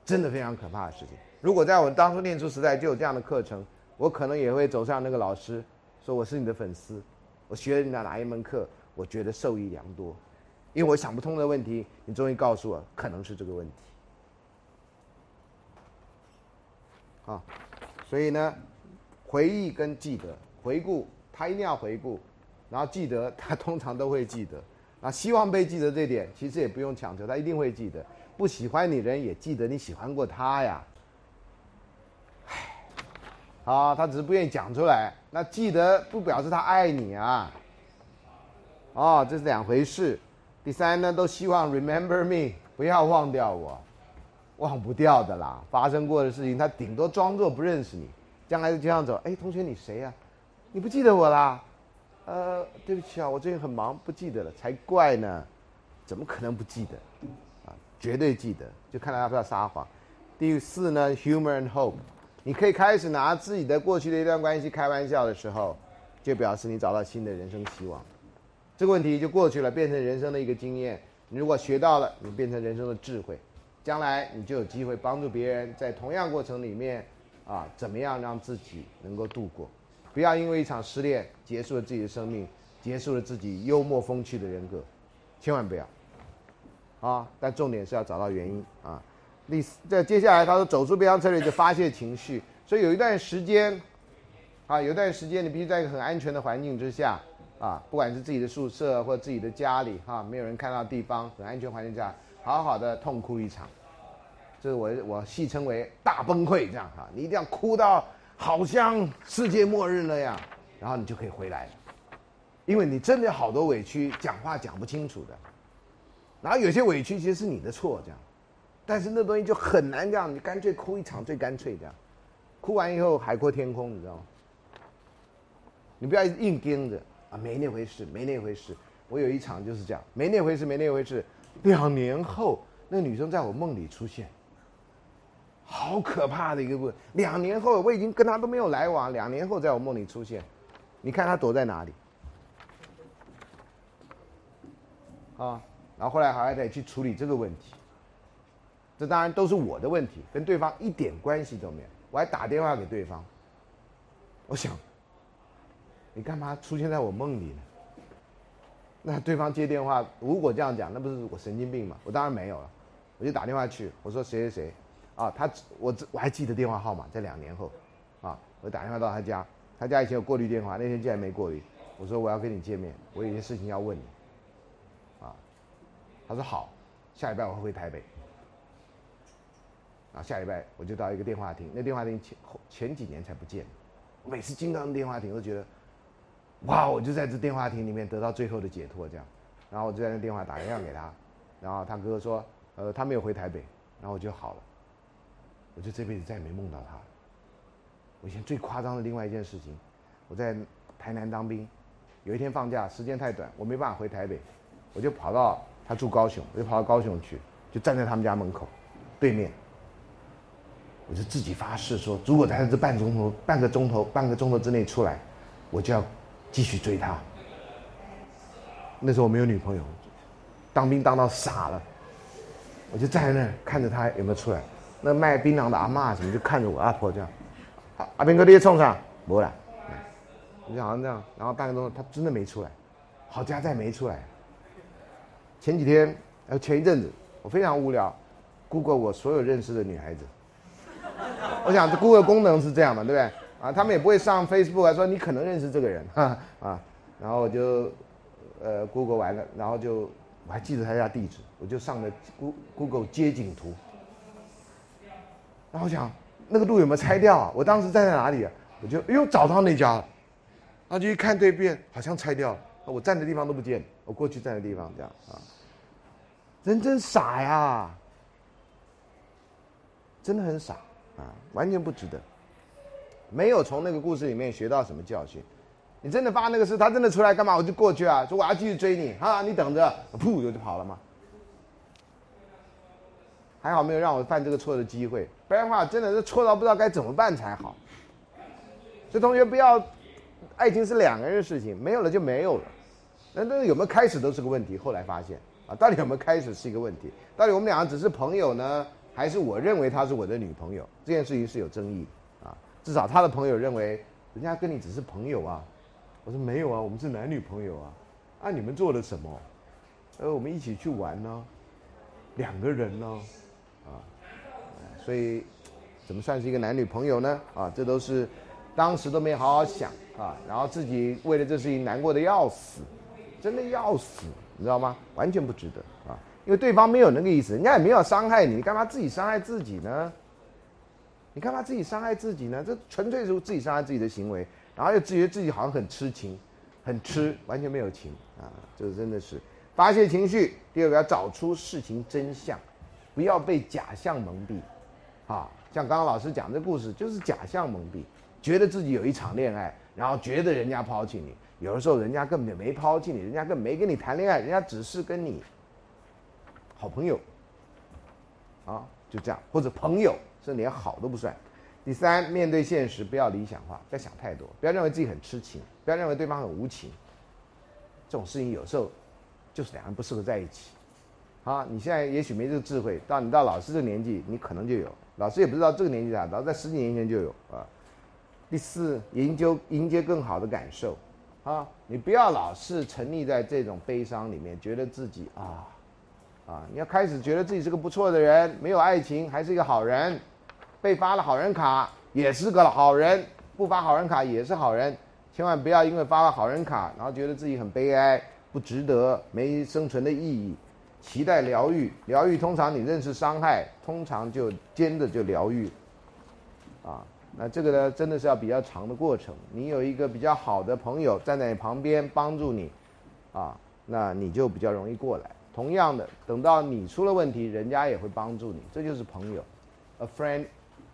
真的非常可怕的事情。如果在我当初念书时代就有这样的课程，我可能也会走上那个老师，说我是你的粉丝，我学了你的哪一门课，我觉得受益良多，因为我想不通的问题，你终于告诉我可能是这个问题。啊，所以呢，回忆跟记得，回顾他一定要回顾，然后记得他通常都会记得，啊，希望被记得这点其实也不用强求，他一定会记得。不喜欢你人也记得你喜欢过他呀。啊，他只是不愿意讲出来。那记得不表示他爱你啊？哦，这是两回事。第三呢，都希望 remember me，不要忘掉我，忘不掉的啦。发生过的事情，他顶多装作不认识你。将来就这样走。哎，同学你谁呀？你不记得我啦？呃，对不起啊，我最近很忙，不记得了。才怪呢，怎么可能不记得？啊，绝对记得。就看他要不要撒谎。第四呢，humor and hope。你可以开始拿自己的过去的一段关系开玩笑的时候，就表示你找到新的人生希望，这个问题就过去了，变成人生的一个经验。你如果学到了，你变成人生的智慧，将来你就有机会帮助别人在同样过程里面，啊，怎么样让自己能够度过？不要因为一场失恋结束了自己的生命，结束了自己幽默风趣的人格，千万不要。啊，但重点是要找到原因啊。你，在接下来他说走出悲伤策略就发泄情绪，所以有一段时间，啊，有一段时间你必须在一个很安全的环境之下，啊，不管是自己的宿舍或者自己的家里，哈，没有人看到地方，很安全环境下，好好的痛哭一场，这是我我戏称为大崩溃这样哈，你一定要哭到好像世界末日那样，然后你就可以回来了，因为你真的好多委屈，讲话讲不清楚的，然后有些委屈其实是你的错这样。但是那东西就很难这样，你干脆哭一场最干脆这样，哭完以后海阔天空，你知道吗？你不要硬盯着啊，没那回事，没那回事。我有一场就是这样，没那回事，没那回事。两年后，那个女生在我梦里出现，好可怕的一个问。两年后，我已经跟她都没有来往，两年后在我梦里出现，你看她躲在哪里？啊，然后后来还得去处理这个问题。这当然都是我的问题，跟对方一点关系都没有。我还打电话给对方，我想，你干嘛出现在我梦里呢？那对方接电话，如果这样讲，那不是我神经病吗？我当然没有了，我就打电话去，我说谁谁谁，啊，他我我还记得电话号码，在两年后，啊，我打电话到他家，他家以前有过滤电话，那天竟然没过滤，我说我要跟你见面，我有些事情要问你，啊，他说好，下礼拜我会回台北。啊，下礼拜我就到一个电话亭，那电话亭前后前几年才不见，我每次进到那电话亭都觉得，哇，我就在这电话亭里面得到最后的解脱这样，然后我就在那电话打电话给他，然后他哥哥说，呃，他没有回台北，然后我就好了，我就这辈子再也没梦到他。我以前最夸张的另外一件事情，我在台南当兵，有一天放假时间太短，我没办法回台北，我就跑到他住高雄，我就跑到高雄去，就站在他们家门口，对面。我就自己发誓说，如果他在这半钟头、半个钟头、半个钟头之内出来，我就要继续追他。那时候我没有女朋友，当兵当到傻了，我就站在那儿看着他有没有出来。那卖槟榔的阿妈什么就看着我阿婆这样，阿兵哥你也冲上，没了，就好像这样。然后半个钟头他真的没出来，好家在没出来。前几天，呃前一阵子，我非常无聊，Google 我所有认识的女孩子。我想这 Google 功能是这样嘛，对不对？啊，他们也不会上 Facebook 来，说你可能认识这个人，哈啊，然后我就呃 Google 完了，然后就我还记得他家地址，我就上了 Google 街景图，然后想那个路有没有拆掉啊？我当时站在哪里啊？我就哎呦找到那家了，然后就一看对面好像拆掉了，我站的地方都不见，我过去站的地方这样啊，人真傻呀，真的很傻啊，完全不值得。没有从那个故事里面学到什么教训，你真的发那个事，他真的出来干嘛？我就过去啊，说我要继续追你啊，你等着，噗我就跑了吗？还好没有让我犯这个错的机会，不然的话真的是错到不知道该怎么办才好。所以同学不要，爱情是两个人的事情，没有了就没有了。那那有没有开始都是个问题，后来发现啊，到底有没有开始是一个问题，到底我们两个只是朋友呢，还是我认为她是我的女朋友，这件事情是有争议的啊。至少他的朋友认为，人家跟你只是朋友啊。我说没有啊，我们是男女朋友啊。啊，你们做了什么？呃，我们一起去玩呢，两个人呢，啊，所以怎么算是一个男女朋友呢？啊，这都是当时都没好好想啊，然后自己为了这事情难过的要死，真的要死，你知道吗？完全不值得，因为对方没有那个意思，人家也没有伤害你，你干嘛自己伤害自己呢？你干嘛自己伤害自己呢？这纯粹是自己伤害自己的行为，然后又自觉得自己好像很痴情，很痴，完全没有情啊！这真的是发泄情绪。第二个要找出事情真相，不要被假象蒙蔽。啊，像刚刚老师讲这故事，就是假象蒙蔽，觉得自己有一场恋爱，然后觉得人家抛弃你，有的时候人家根本就没抛弃你，人家根本没跟你谈恋爱，人家只是跟你好朋友。啊，就这样，或者朋友。甚至连好都不算。第三，面对现实，不要理想化，不要想太多，不要认为自己很痴情，不要认为对方很无情。这种事情有时候就是两人不适合在一起。啊，你现在也许没这个智慧，到你到老师这个年纪，你可能就有。老师也不知道这个年纪咋，老师在十几年前就有啊。第四，迎接迎接更好的感受。啊，你不要老是沉溺在这种悲伤里面，觉得自己啊啊，你要开始觉得自己是个不错的人，没有爱情还是一个好人。被发了好人卡也是个好人，不发好人卡也是好人，千万不要因为发了好人卡，然后觉得自己很悲哀，不值得，没生存的意义。期待疗愈，疗愈通常你认识伤害，通常就兼着就疗愈。啊，那这个呢，真的是要比较长的过程。你有一个比较好的朋友站在你旁边帮助你，啊，那你就比较容易过来。同样的，等到你出了问题，人家也会帮助你，这就是朋友，a friend。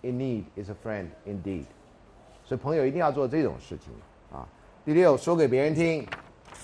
In need is a friend indeed，所以朋友一定要做这种事情啊。第六，说给别人听，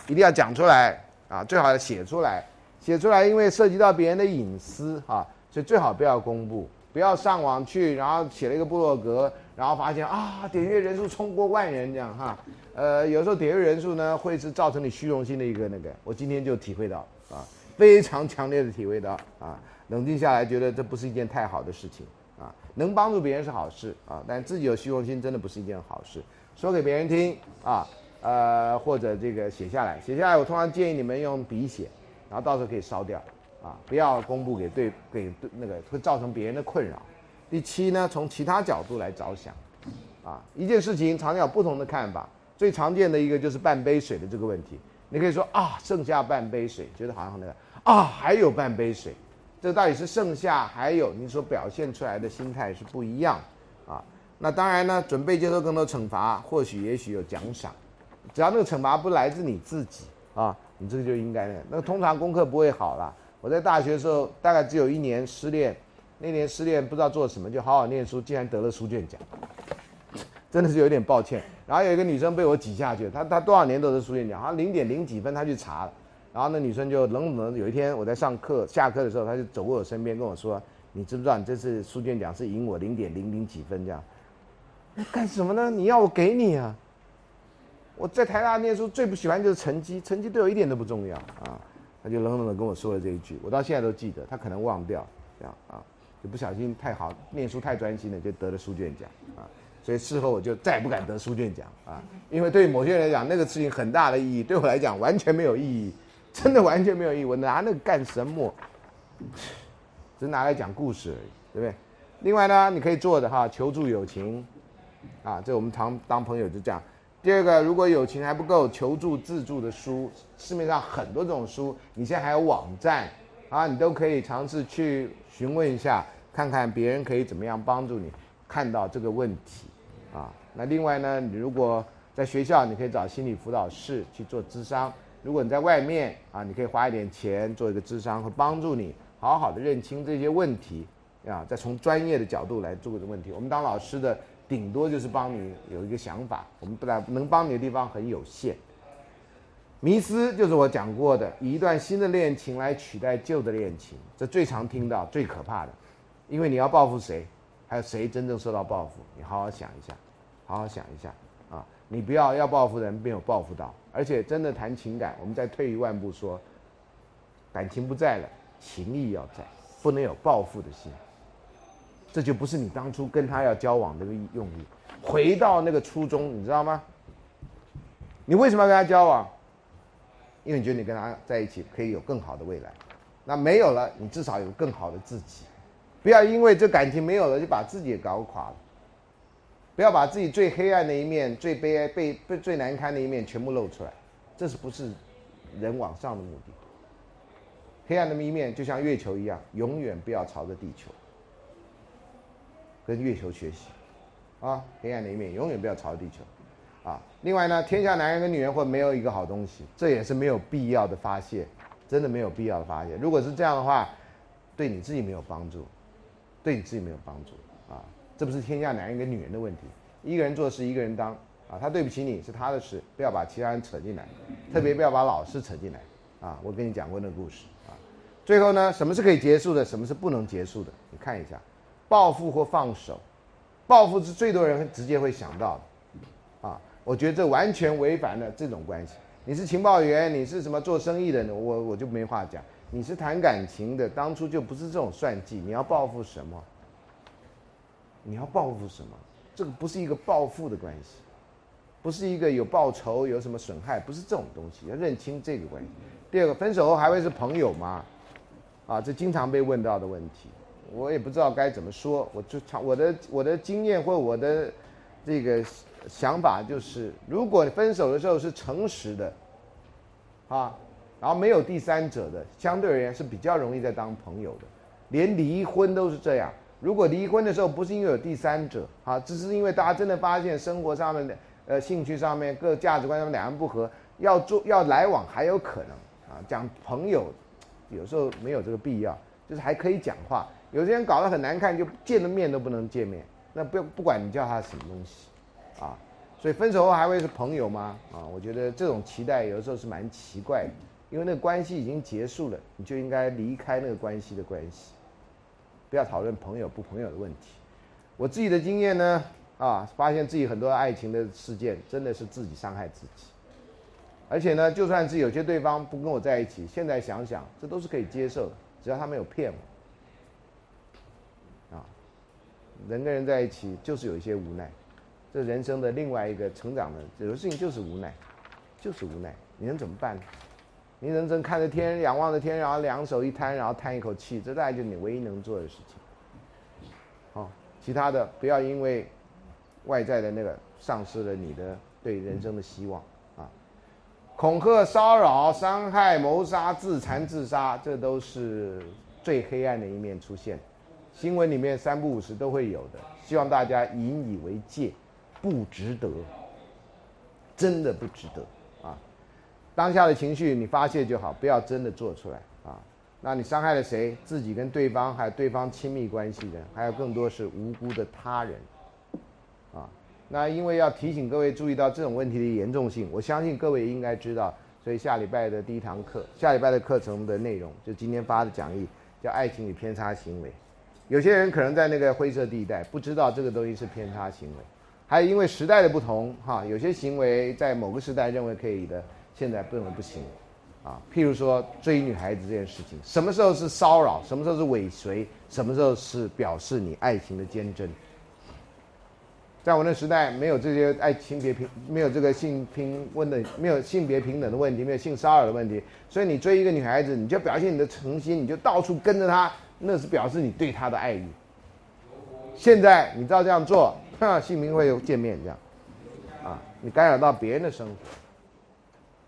一定要讲出来啊，最好要写出来，写出来，因为涉及到别人的隐私啊，所以最好不要公布，不要上网去，然后写了一个部落格，然后发现啊，点阅人数冲过万人这样哈。呃，有时候点阅人数呢，会是造成你虚荣心的一个那个。我今天就体会到啊，非常强烈的体会到啊，冷静下来，觉得这不是一件太好的事情。啊，能帮助别人是好事啊，但自己有虚荣心真的不是一件好事。说给别人听啊，呃，或者这个写下来，写下来，我通常建议你们用笔写，然后到时候可以烧掉，啊，不要公布给对给对那个会造成别人的困扰。第七呢，从其他角度来着想，啊，一件事情常常有不同的看法，最常见的一个就是半杯水的这个问题，你可以说啊，剩下半杯水，觉得好像那个啊，还有半杯水。这到底是剩下还有你所表现出来的心态是不一样，啊，那当然呢，准备接受更多惩罚，或许也许有奖赏，只要那个惩罚不来自你自己啊，你这个就应该那个。那通常功课不会好了。我在大学的时候大概只有一年失恋，那年失恋不知道做什么，就好好念书，竟然得了书卷奖，真的是有点抱歉。然后有一个女生被我挤下去，她她多少年都是书卷奖，好像零点零几分，她去查了。然后那女生就冷冷的，有一天我在上课下课的时候，她就走过我身边跟我说：“你知不知道你这次书卷奖是赢我零点零零几分这样？那干什么呢？你要我给你啊？我在台大念书最不喜欢就是成绩，成绩对我一点都不重要啊！”她就冷冷的跟我说了这一句，我到现在都记得。她可能忘掉这样啊，就不小心太好念书太专心了，就得了书卷奖啊。所以事后我就再也不敢得书卷奖啊，因为对某些人来讲那个事情很大的意义，对我来讲完全没有意义。真的完全没有意义，我拿那个干什么？只拿来讲故事而已，对不对？另外呢，你可以做的哈，求助友情，啊，这我们常当朋友就这样。第二个，如果友情还不够，求助自助的书，市面上很多这种书，你现在还有网站啊，你都可以尝试去询问一下，看看别人可以怎么样帮助你看到这个问题啊。那另外呢，你如果在学校，你可以找心理辅导室去做咨商；如果你在外面啊，你可以花一点钱做一个智商，会帮助你好好的认清这些问题。啊，再从专业的角度来做这个问题。我们当老师的，顶多就是帮你有一个想法，我们不但能帮你的地方很有限。迷思就是我讲过的，以一段新的恋情来取代旧的恋情，这最常听到、最可怕的。因为你要报复谁，还有谁真正受到报复？你好好想一下，好好想一下！你不要要报复的人没有报复到，而且真的谈情感，我们再退一万步说，感情不在了，情谊要在，不能有报复的心。这就不是你当初跟他要交往的用意，回到那个初衷，你知道吗？你为什么要跟他交往？因为你觉得你跟他在一起可以有更好的未来。那没有了，你至少有更好的自己。不要因为这感情没有了就把自己也搞垮了。不要把自己最黑暗的一面、最悲哀、被被最难堪的一面全部露出来，这是不是人往上的目的？黑暗的一面就像月球一样，永远不要朝着地球。跟月球学习，啊，黑暗的一面永远不要朝着地球，啊，另外呢，天下男人跟女人会没有一个好东西，这也是没有必要的发泄，真的没有必要的发泄。如果是这样的话，对你自己没有帮助，对你自己没有帮助，这不是天下男人跟女人的问题，一个人做事一个人当，啊，他对不起你是他的事，不要把其他人扯进来，特别不要把老师扯进来，啊，我跟你讲过那个故事，啊，最后呢，什么是可以结束的，什么是不能结束的，你看一下。报复或放手，报复是最多人直接会想到的，啊，我觉得这完全违反了这种关系。你是情报员，你是什么做生意的？我我就没话讲。你是谈感情的，当初就不是这种算计。你要报复什么？你要报复什么？这个不是一个报复的关系，不是一个有报仇有什么损害，不是这种东西。要认清这个关系。第二个，分手后还会是朋友吗？啊，这经常被问到的问题。我也不知道该怎么说，我就常我的我的经验或我的这个想法就是，如果分手的时候是诚实的，啊，然后没有第三者的，相对而言是比较容易再当朋友的。连离婚都是这样，如果离婚的时候不是因为有第三者，啊，只是因为大家真的发现生活上面的呃兴趣上面各价值观上面两人不合，要做要来往还有可能啊，讲朋友有时候没有这个必要，就是还可以讲话。有些人搞得很难看，就见了面都不能见面，那不不管你叫他什么东西，啊，所以分手后还会是朋友吗？啊，我觉得这种期待有的时候是蛮奇怪的，因为那个关系已经结束了，你就应该离开那个关系的关系，不要讨论朋友不朋友的问题。我自己的经验呢，啊，发现自己很多爱情的事件真的是自己伤害自己，而且呢，就算是有些对方不跟我在一起，现在想想这都是可以接受的，只要他没有骗我。啊人跟人在一起就是有一些无奈，这人生的另外一个成长的有的事情就是无奈，就是无奈，你能怎么办？你认真看着天，仰望着天，然后两手一摊，然后叹一口气，这大概就是你唯一能做的事情。好，其他的不要因为外在的那个丧失了你的对人生的希望啊！恐吓、骚扰、伤害、谋杀、自残、自杀，这都是最黑暗的一面出现。新闻里面三不五时都会有的，希望大家引以为戒，不值得，真的不值得！当下的情绪你发泄就好，不要真的做出来啊！那你伤害了谁？自己跟对方，还有对方亲密关系的，还有更多是无辜的他人啊！那因为要提醒各位注意到这种问题的严重性，我相信各位应该知道，所以下礼拜的第一堂课，下礼拜的课程的内容就今天发的讲义，叫《爱情与偏差行为》。有些人可能在那个灰色地带，不知道这个东西是偏差行为，还有因为时代的不同，哈，有些行为在某个时代认为可以的，现在认为不行，啊，譬如说追女孩子这件事情，什么时候是骚扰，什么时候是尾随，什么时候是表示你爱情的坚贞？在我那时代，没有这些爱情别平，没有这个性平问的，没有性别平等的问题，没有性骚扰的问题，所以你追一个女孩子，你就表现你的诚心，你就到处跟着她。那是表示你对她的爱意，现在你照这样做，性平会又见面这样，啊，你干扰到别人的生活，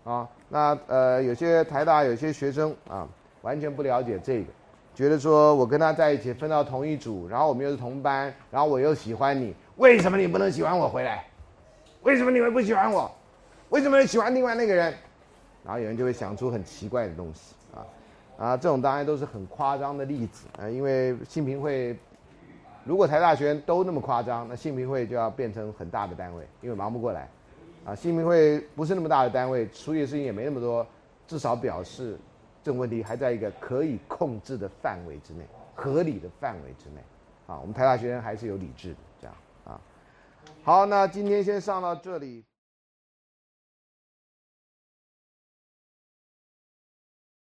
啊，那呃有些台大有些学生啊，完全不了解这个，觉得说我跟他在一起分到同一组，然后我们又是同班，然后我又喜欢你，为什么你不能喜欢我回来？为什么你们不喜欢我？为什么你喜欢另外那个人？然后有人就会想出很奇怪的东西啊，啊，这种当然都是很夸张的例子啊，因为性平会。如果台大学生都那么夸张，那性评会就要变成很大的单位，因为忙不过来。啊，新民会不是那么大的单位，处理的事情也没那么多，至少表示这种问题还在一个可以控制的范围之内，合理的范围之内。啊，我们台大学生还是有理智的，这样啊。好，那今天先上到这里。